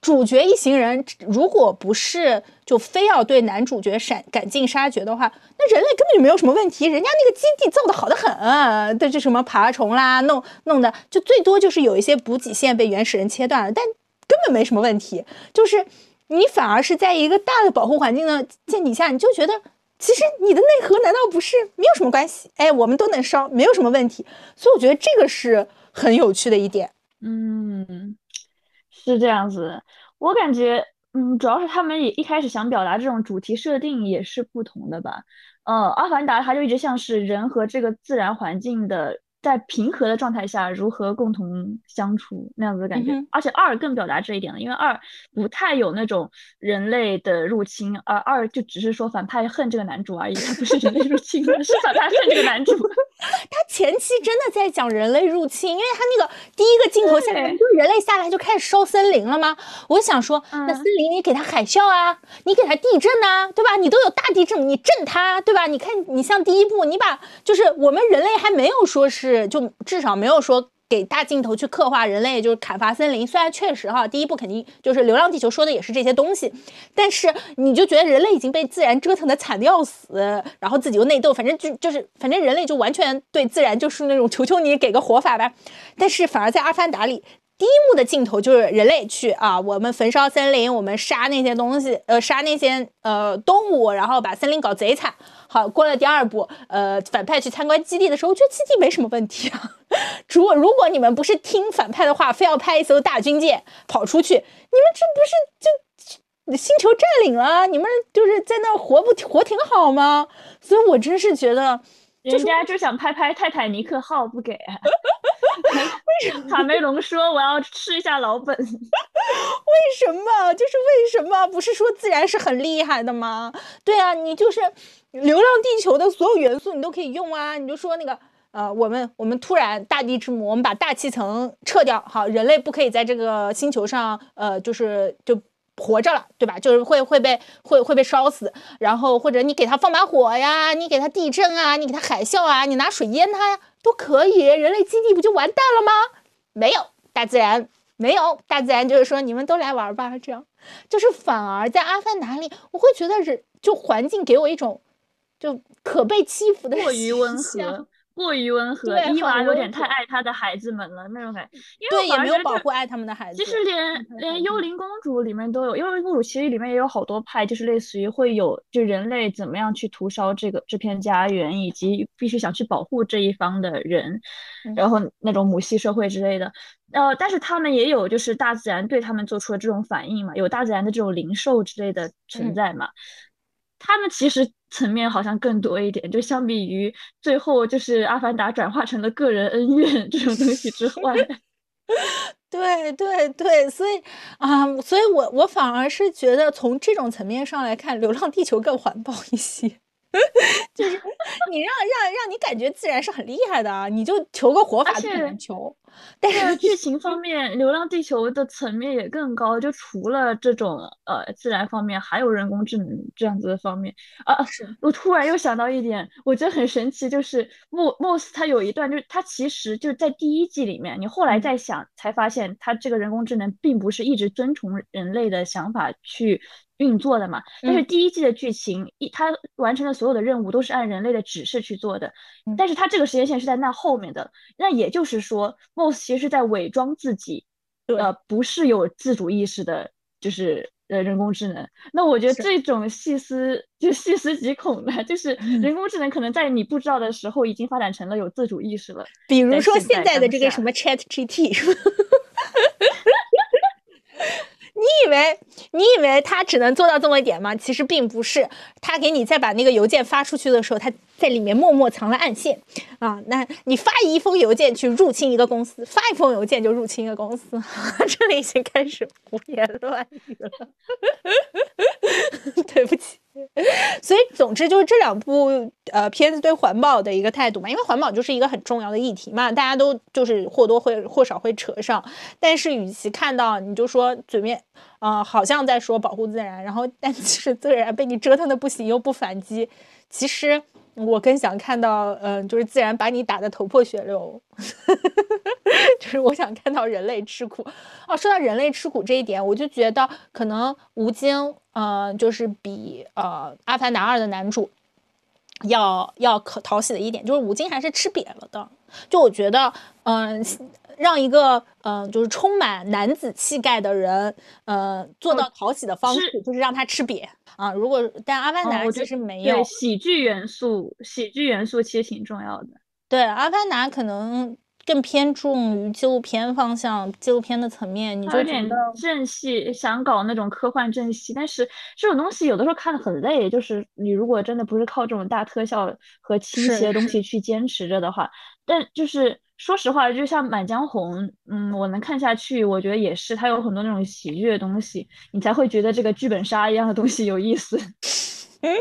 主角一行人，如果不是就非要对男主角闪赶尽杀绝的话，那人类根本就没有什么问题。人家那个基地造的好的很，对，这什么爬虫啦，弄弄的，就最多就是有一些补给线被原始人切断了，但根本没什么问题。就是你反而是在一个大的保护环境的前提下，你就觉得其实你的内核难道不是没有什么关系？哎，我们都能烧，没有什么问题。所以我觉得这个是很有趣的一点。嗯。是这样子，我感觉，嗯，主要是他们也一开始想表达这种主题设定也是不同的吧。呃，阿凡达它就一直像是人和这个自然环境的。在平和的状态下如何共同相处那样子的感觉，而且二更表达这一点了，因为二不太有那种人类的入侵，而二就只是说反派恨这个男主而已，他不是人类入侵，是反派恨这个男主。他前期真的在讲人类入侵，因为他那个第一个镜头下来，就人类下来就开始烧森林了吗？我想说，那森林你给他海啸啊，你给他地震呐，对吧？你都有大地震，你震它，对吧？你看你像第一部，你把就是我们人类还没有说是。就至少没有说给大镜头去刻画人类就是砍伐森林，虽然确实哈，第一部肯定就是《流浪地球》说的也是这些东西，但是你就觉得人类已经被自然折腾的惨的要死，然后自己又内斗，反正就就是反正人类就完全对自然就是那种求求你给个活法吧。但是反而在《阿凡达》里，第一幕的镜头就是人类去啊，我们焚烧森林，我们杀那些东西，呃，杀那些呃动物，然后把森林搞贼惨。好，过了第二步，呃，反派去参观基地的时候，我觉得基地没什么问题啊。如果如果你们不是听反派的话，非要派一艘大军舰跑出去，你们这不是就星球占领了？你们就是在那活不活挺好吗？所以我真是觉得，人家就想拍拍泰坦尼克号不给，为什么卡梅隆说我要吃一下老本。为什么？就是为什么？不是说自然是很厉害的吗？对啊，你就是《流浪地球》的所有元素你都可以用啊。你就说那个呃，我们我们突然大地之母，我们把大气层撤掉，好，人类不可以在这个星球上呃，就是就。活着了，对吧？就是会会被会会被烧死，然后或者你给他放把火呀，你给他地震啊，你给他海啸啊，你拿水淹他呀，都可以。人类基地不就完蛋了吗？没有，大自然没有，大自然就是说你们都来玩吧，这样就是反而在阿凡达里，我会觉得人就环境给我一种就可被欺负的过于温和。过于温和，伊娃有点太爱她的孩子们了那种感觉。对，也没有保护爱他们的孩子。其实连连幽灵公主里面都有，幽灵公主其实里面也有好多派，就是类似于会有就人类怎么样去屠烧这个这片家园，以及必须想去保护这一方的人，然后那种母系社会之类的。呃，但是他们也有就是大自然对他们做出了这种反应嘛，有大自然的这种灵兽之类的存在嘛。他们其实层面好像更多一点，就相比于最后就是阿凡达转化成了个人恩怨 这种东西之外，对对对，所以啊，所以我我反而是觉得从这种层面上来看，《流浪地球》更环保一些。就是你让让让你感觉自然是很厉害的啊，你就求个活法都很难求。但是剧情方面，《流浪地球》的层面也更高，就除了这种呃自然方面，还有人工智能这样子的方面啊。是我突然又想到一点，我觉得很神奇，就是莫莫斯他有一段，就是他其实就是在第一季里面，你后来再想才发现，他这个人工智能并不是一直遵从人类的想法去。运作的嘛，但是第一季的剧情一，他完成的所有的任务都是按人类的指示去做的，但是他这个时间线是在那后面的，那也就是说，Moss 其实是在伪装自己，呃，不是有自主意识的，就是呃人工智能。那我觉得这种细思就细思极恐的，就是人工智能可能在你不知道的时候已经发展成了有自主意识了，比如说现在的这个什么。Chat GT。你以为你以为他只能做到这么一点吗？其实并不是，他给你再把那个邮件发出去的时候，他在里面默默藏了暗线啊。那你发一封邮件去入侵一个公司，发一封邮件就入侵一个公司，这里已经开始胡言乱语了。对不起。所以，总之就是这两部呃片子对环保的一个态度嘛，因为环保就是一个很重要的议题嘛，大家都就是或多会或少会扯上。但是，与其看到你就说嘴面啊，好像在说保护自然，然后但其实自然被你折腾的不行又不反击，其实我更想看到，嗯，就是自然把你打得头破血流，就是我想看到人类吃苦。哦，说到人类吃苦这一点，我就觉得可能吴京。嗯，就是比呃《阿凡达二》的男主要要可讨喜的一点，就是吴京还是吃瘪了的。就我觉得，嗯，让一个嗯就是充满男子气概的人，呃，做到讨喜的方式，就是让他吃瘪啊。如果但《阿凡达》其实没有喜剧元素，喜剧元素其实挺重要的。对，《阿凡达》可能。更偏重于纪录片方向，纪录片的层面，你就有点正戏想搞那种科幻正戏，但是这种东西有的时候看的很累。就是你如果真的不是靠这种大特效和倾斜的东西去坚持着的话，但就是说实话，就像《满江红》，嗯，我能看下去，我觉得也是，它有很多那种喜剧的东西，你才会觉得这个剧本杀一样的东西有意思。嗯，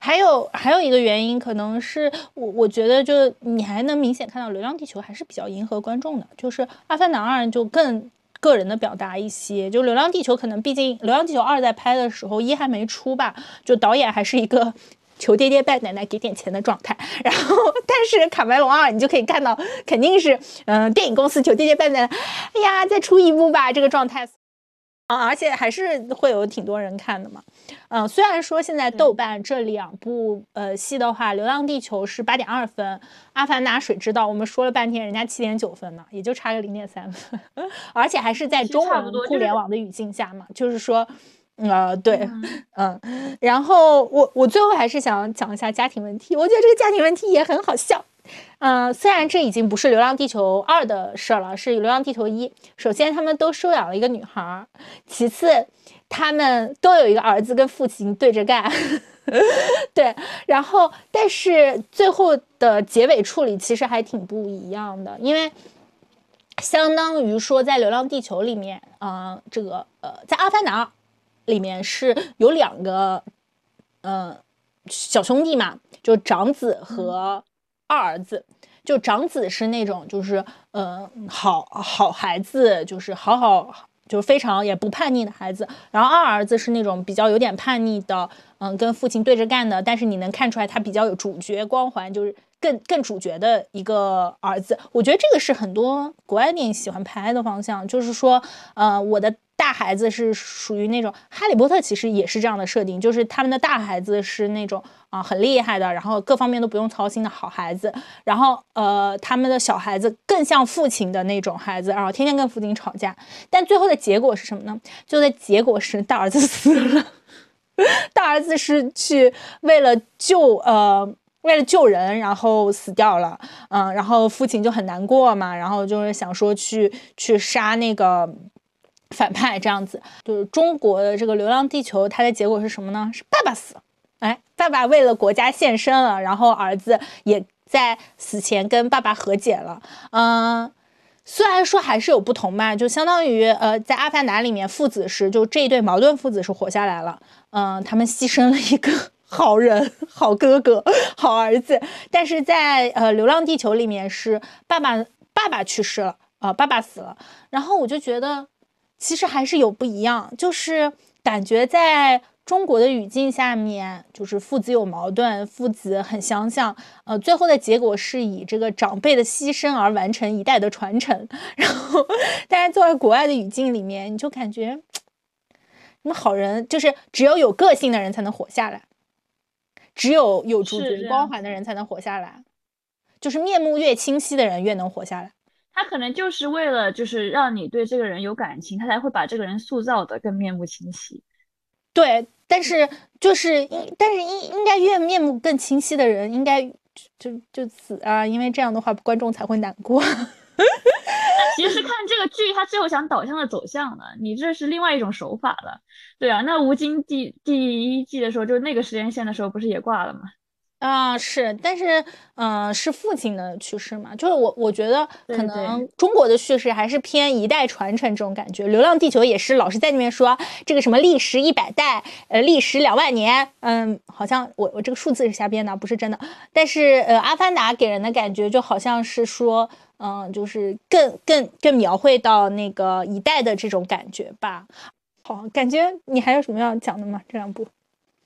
还有还有一个原因，可能是我我觉得，就你还能明显看到《流浪地球》还是比较迎合观众的，就是《阿凡达二》就更个人的表达一些。就《流浪地球》可能毕竟《流浪地球二》在拍的时候一还没出吧，就导演还是一个求爹爹拜奶奶给点钱的状态。然后，但是《卡梅隆二》你就可以看到，肯定是嗯电影公司求爹爹拜奶奶，哎呀再出一部吧这个状态。啊，而且还是会有挺多人看的嘛。嗯，虽然说现在豆瓣这两部呃戏的话，《流浪地球》是八点二分，《阿凡达：水之道》我们说了半天，人家七点九分呢，也就差个零点三分，而且还是在中文互联网的语境下嘛，就是说，呃，对，嗯，然后我我最后还是想讲一下家庭问题，我觉得这个家庭问题也很好笑。嗯，虽然这已经不是《流浪地球二》的事了，是《流浪地球一》。首先，他们都收养了一个女孩；其次，他们都有一个儿子跟父亲对着干。对，然后但是最后的结尾处理其实还挺不一样的，因为相当于说在《流浪地球》里面，啊，这个呃，在《阿凡达》里面是有两个，嗯，小兄弟嘛，就长子和二儿子。就长子是那种，就是呃，好好孩子，就是好好，就是非常也不叛逆的孩子。然后二儿子是那种比较有点叛逆的，嗯，跟父亲对着干的。但是你能看出来他比较有主角光环，就是更更主角的一个儿子。我觉得这个是很多国外电影喜欢拍的方向，就是说，呃，我的。大孩子是属于那种，哈利波特其实也是这样的设定，就是他们的大孩子是那种啊很厉害的，然后各方面都不用操心的好孩子，然后呃他们的小孩子更像父亲的那种孩子，然后天天跟父亲吵架，但最后的结果是什么呢？最后的结果是大儿子 死了，大儿子是去为了救呃为了救人，然后死掉了，嗯，然后父亲就很难过嘛，然后就是想说去去杀那个。反派这样子，就是中国的这个《流浪地球》，它的结果是什么呢？是爸爸死，哎，爸爸为了国家献身了，然后儿子也在死前跟爸爸和解了。嗯，虽然说还是有不同吧，就相当于呃，在《阿凡达》里面，父子是就这一对矛盾父子是活下来了，嗯，他们牺牲了一个 好人、好哥哥、好儿子，但是在呃《流浪地球》里面是爸爸爸爸去世了，啊，爸爸死了，然后我就觉得。其实还是有不一样，就是感觉在中国的语境下面，就是父子有矛盾，父子很相像，呃，最后的结果是以这个长辈的牺牲而完成一代的传承。然后，但是作为国外的语境里面，你就感觉，什么好人就是只有有个性的人才能活下来，只有有主角光环的人才能活下来，就是面目越清晰的人越能活下来。他可能就是为了就是让你对这个人有感情，他才会把这个人塑造的更面目清晰。对，但是就是应，但是应应该越面目更清晰的人，应该就就死啊，因为这样的话观众才会难过。其实看这个剧，他最后想导向的走向了，你这是另外一种手法了。对啊，那吴京第第一季的时候，就那个时间线的时候，不是也挂了吗？啊，是，但是，嗯，是父亲的去世嘛？就是我，我觉得可能中国的叙事还是偏一代传承这种感觉。《流浪地球》也是老是在那边说这个什么历时一百代，呃，历时两万年，嗯，好像我我这个数字是瞎编的，不是真的。但是，呃，《阿凡达》给人的感觉就好像是说，嗯，就是更更更描绘到那个一代的这种感觉吧。好，感觉你还有什么要讲的吗？这两部？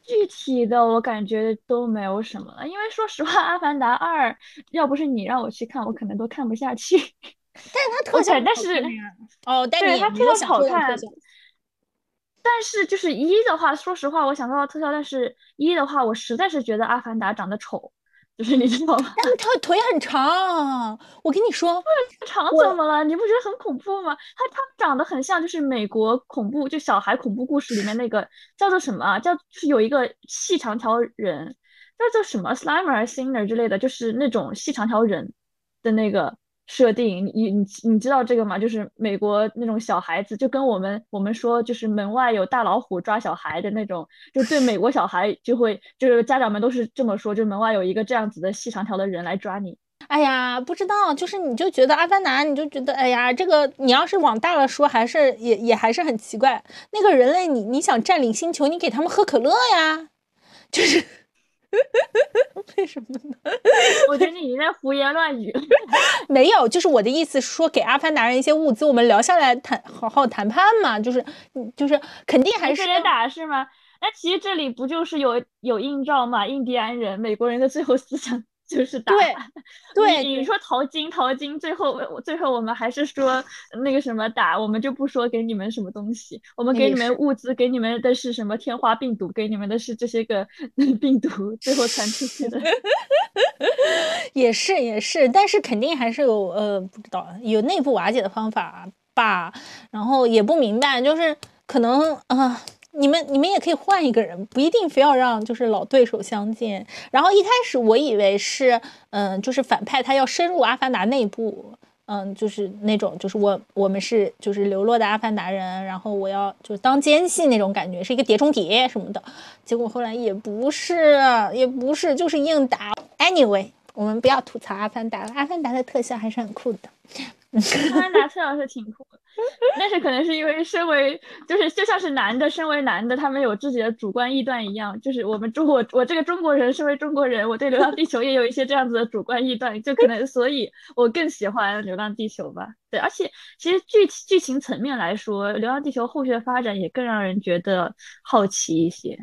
具体的我感觉都没有什么了，因为说实话，《阿凡达二》要不是你让我去看，我可能都看不下去。但是它特效，但是哦，对它特效好看。但是就是一的话，说实话，我想到了特效，但是一的话，我实在是觉得《阿凡达》长得丑。就是你知道吗？但是他腿很长，我跟你说，腿长怎么了？你不觉得很恐怖吗？他他长得很像，就是美国恐怖就小孩恐怖故事里面那个叫做什么？叫就是有一个细长条人，叫做什么 Slimer、Sinner 之类的，就是那种细长条人的那个。设定，你你你知道这个吗？就是美国那种小孩子，就跟我们我们说，就是门外有大老虎抓小孩的那种，就对美国小孩就会，就是家长们都是这么说，就门外有一个这样子的细长条的人来抓你。哎呀，不知道，就是你就觉得阿凡达，你就觉得，哎呀，这个你要是往大了说，还是也也还是很奇怪。那个人类，你你想占领星球，你给他们喝可乐呀，就是。为什么呢？我觉得你在胡言乱语。没有，就是我的意思，说给阿凡达人一些物资，我们聊下来谈，好好谈判嘛。就是，就是肯定还是得打是吗？那其实这里不就是有有映照嘛？印第安人、美国人的最后思想。就是打，对，你说淘金淘金，最后最后我们还是说那个什么打，我们就不说给你们什么东西，我们给你们物资，给你们的是什么天花病毒，给你们的是这些个 病毒，最后传出去的，也是也是，但是肯定还是有呃不知道有内部瓦解的方法吧，然后也不明白，就是可能啊。你们你们也可以换一个人，不一定非要让就是老对手相见。然后一开始我以为是，嗯，就是反派他要深入阿凡达内部，嗯，就是那种，就是我我们是就是流落的阿凡达人，然后我要就是当奸细那种感觉，是一个碟中谍什么的。结果后来也不是，也不是，就是硬打。Anyway，我们不要吐槽阿凡达了，阿凡达的特效还是很酷的。阿凡达特效是挺酷的。但是可能是因为身为就是就像是男的，身为男的，他们有自己的主观臆断一样，就是我们中国我这个中国人，身为中国人，我对《流浪地球》也有一些这样子的主观臆断，就可能所以我更喜欢《流浪地球》吧。对，而且其实剧剧情层面来说，《流浪地球》后续的发展也更让人觉得好奇一些。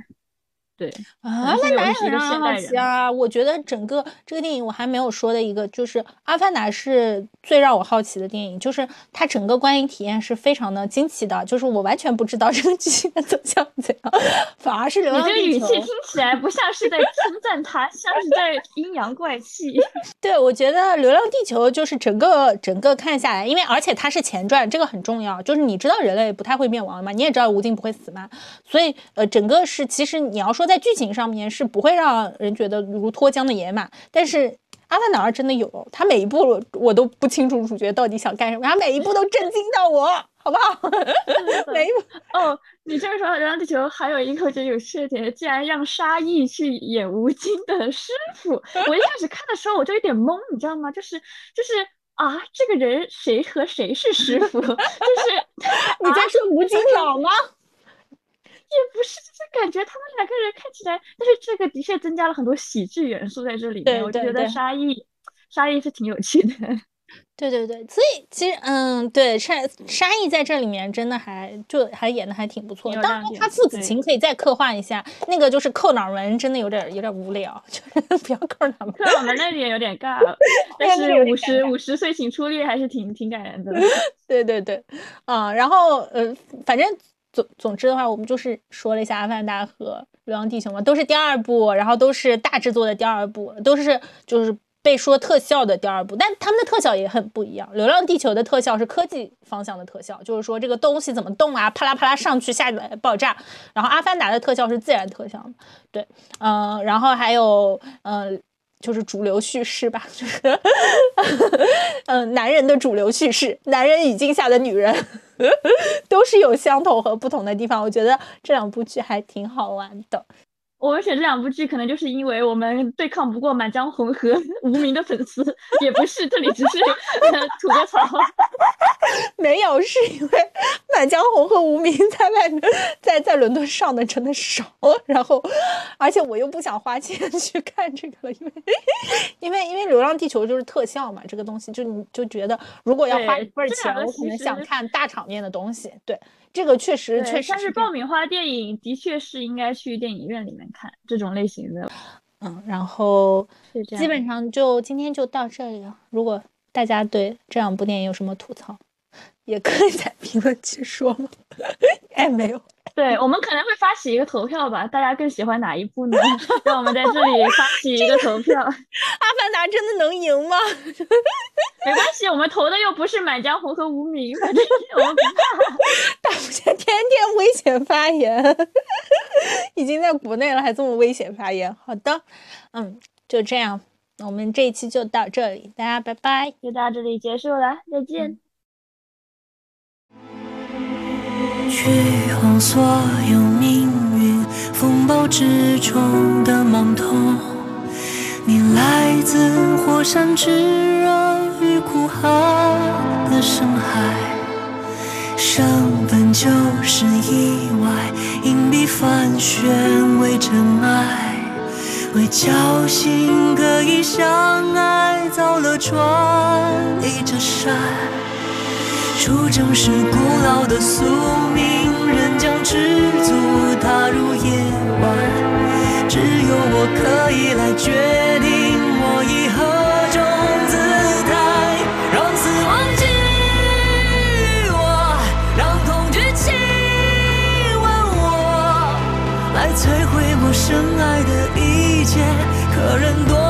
对啊，那哪有让人好奇啊？我觉得整个这个电影我还没有说的一个，就是《阿凡达》是最让我好奇的电影，就是它整个观影体验是非常的惊奇的，就是我完全不知道这个剧情的走向怎样，反而是《流浪地球》。你这个语气听起来不像是在称赞它，像是在阴阳怪气。对，我觉得《流浪地球》就是整个整个看下来，因为而且它是前传，这个很重要，就是你知道人类不太会灭亡嘛，你也知道吴京不会死嘛，所以呃，整个是其实你要说。在剧情上面是不会让人觉得如脱缰的野马，但是《阿凡达二》真的有，他每一部我都不清楚主角到底想干什么，他每一部都震惊到我，好不好？每一部哦，你这么说《流浪地球》还有一个我觉得有趣的点，竟然让沙溢去演吴京的师傅。我一开始看的时候我就有点懵，你知道吗？就是就是啊，这个人谁和谁是师傅？就是你在说吴京老吗？也不是，就是感觉他们两个人看起来，但是这个的确增加了很多喜剧元素在这里面。我就觉得沙溢，沙溢是挺有趣的。对对对，所以其实嗯，对沙沙溢在这里面真的还就还演的还挺不错。当然，他父子情可以再刻画一下。那个就是扣脑门，真的有点有点无聊，就是不要扣脑门。扣脑门那点有点尬了，但是五十五十岁请出列还是挺挺感人的。对对对，啊，然后呃，反正。总总之的话，我们就是说了一下《阿凡达》和《流浪地球》嘛，都是第二部，然后都是大制作的第二部，都是就是被说特效的第二部，但他们的特效也很不一样。《流浪地球》的特效是科技方向的特效，就是说这个东西怎么动啊，啪啦啪啦上去下来爆炸。然后《阿凡达》的特效是自然特效，对，嗯，然后还有嗯。就是主流叙事吧，就是，嗯，男人的主流叙事，男人语境下的女人，都是有相同和不同的地方。我觉得这两部剧还挺好玩的。我们选这两部剧，可能就是因为我们对抗不过《满江红》和无名的粉丝，也不是，这里只是吐个槽。没有，是因为《满江红》和无名在外面，在在伦敦上的真的少，然后，而且我又不想花钱 去看这个了，因为，因为，因为《流浪地球》就是特效嘛，这个东西就你就觉得，如果要花一份钱，我可能想看大场面的东西，对。这个确实确实，但是爆米花电影的确是应该去电影院里面看这种类型的。嗯，然后基本上就今天就到这里了。如果大家对这两部电影有什么吐槽，也可以在评论区说吗？哎，没有。对我们可能会发起一个投票吧，大家更喜欢哪一部呢？让我们在这里发起一个投票。阿凡达真的能赢吗？没关系，我们投的又不是《满江红》和《无名》，反正我们不怕。大不天天危险发言，已经在国内了，还这么危险发言。好的，嗯，就这样，我们这一期就到这里，大家拜拜，就到这里结束了，再见。去往所有命运风暴之中的盲童，你来自火山炙热与苦寒的深海，生本就是意外，硬币翻旋为尘埃，为侥幸可以相爱，造了船，离着山。出征是古老的宿命，人将赤足踏入夜晚，只有我可以来决定我以何种姿态，让死亡击我，让恐惧亲吻我，来摧毁我深爱的一切，可人夺。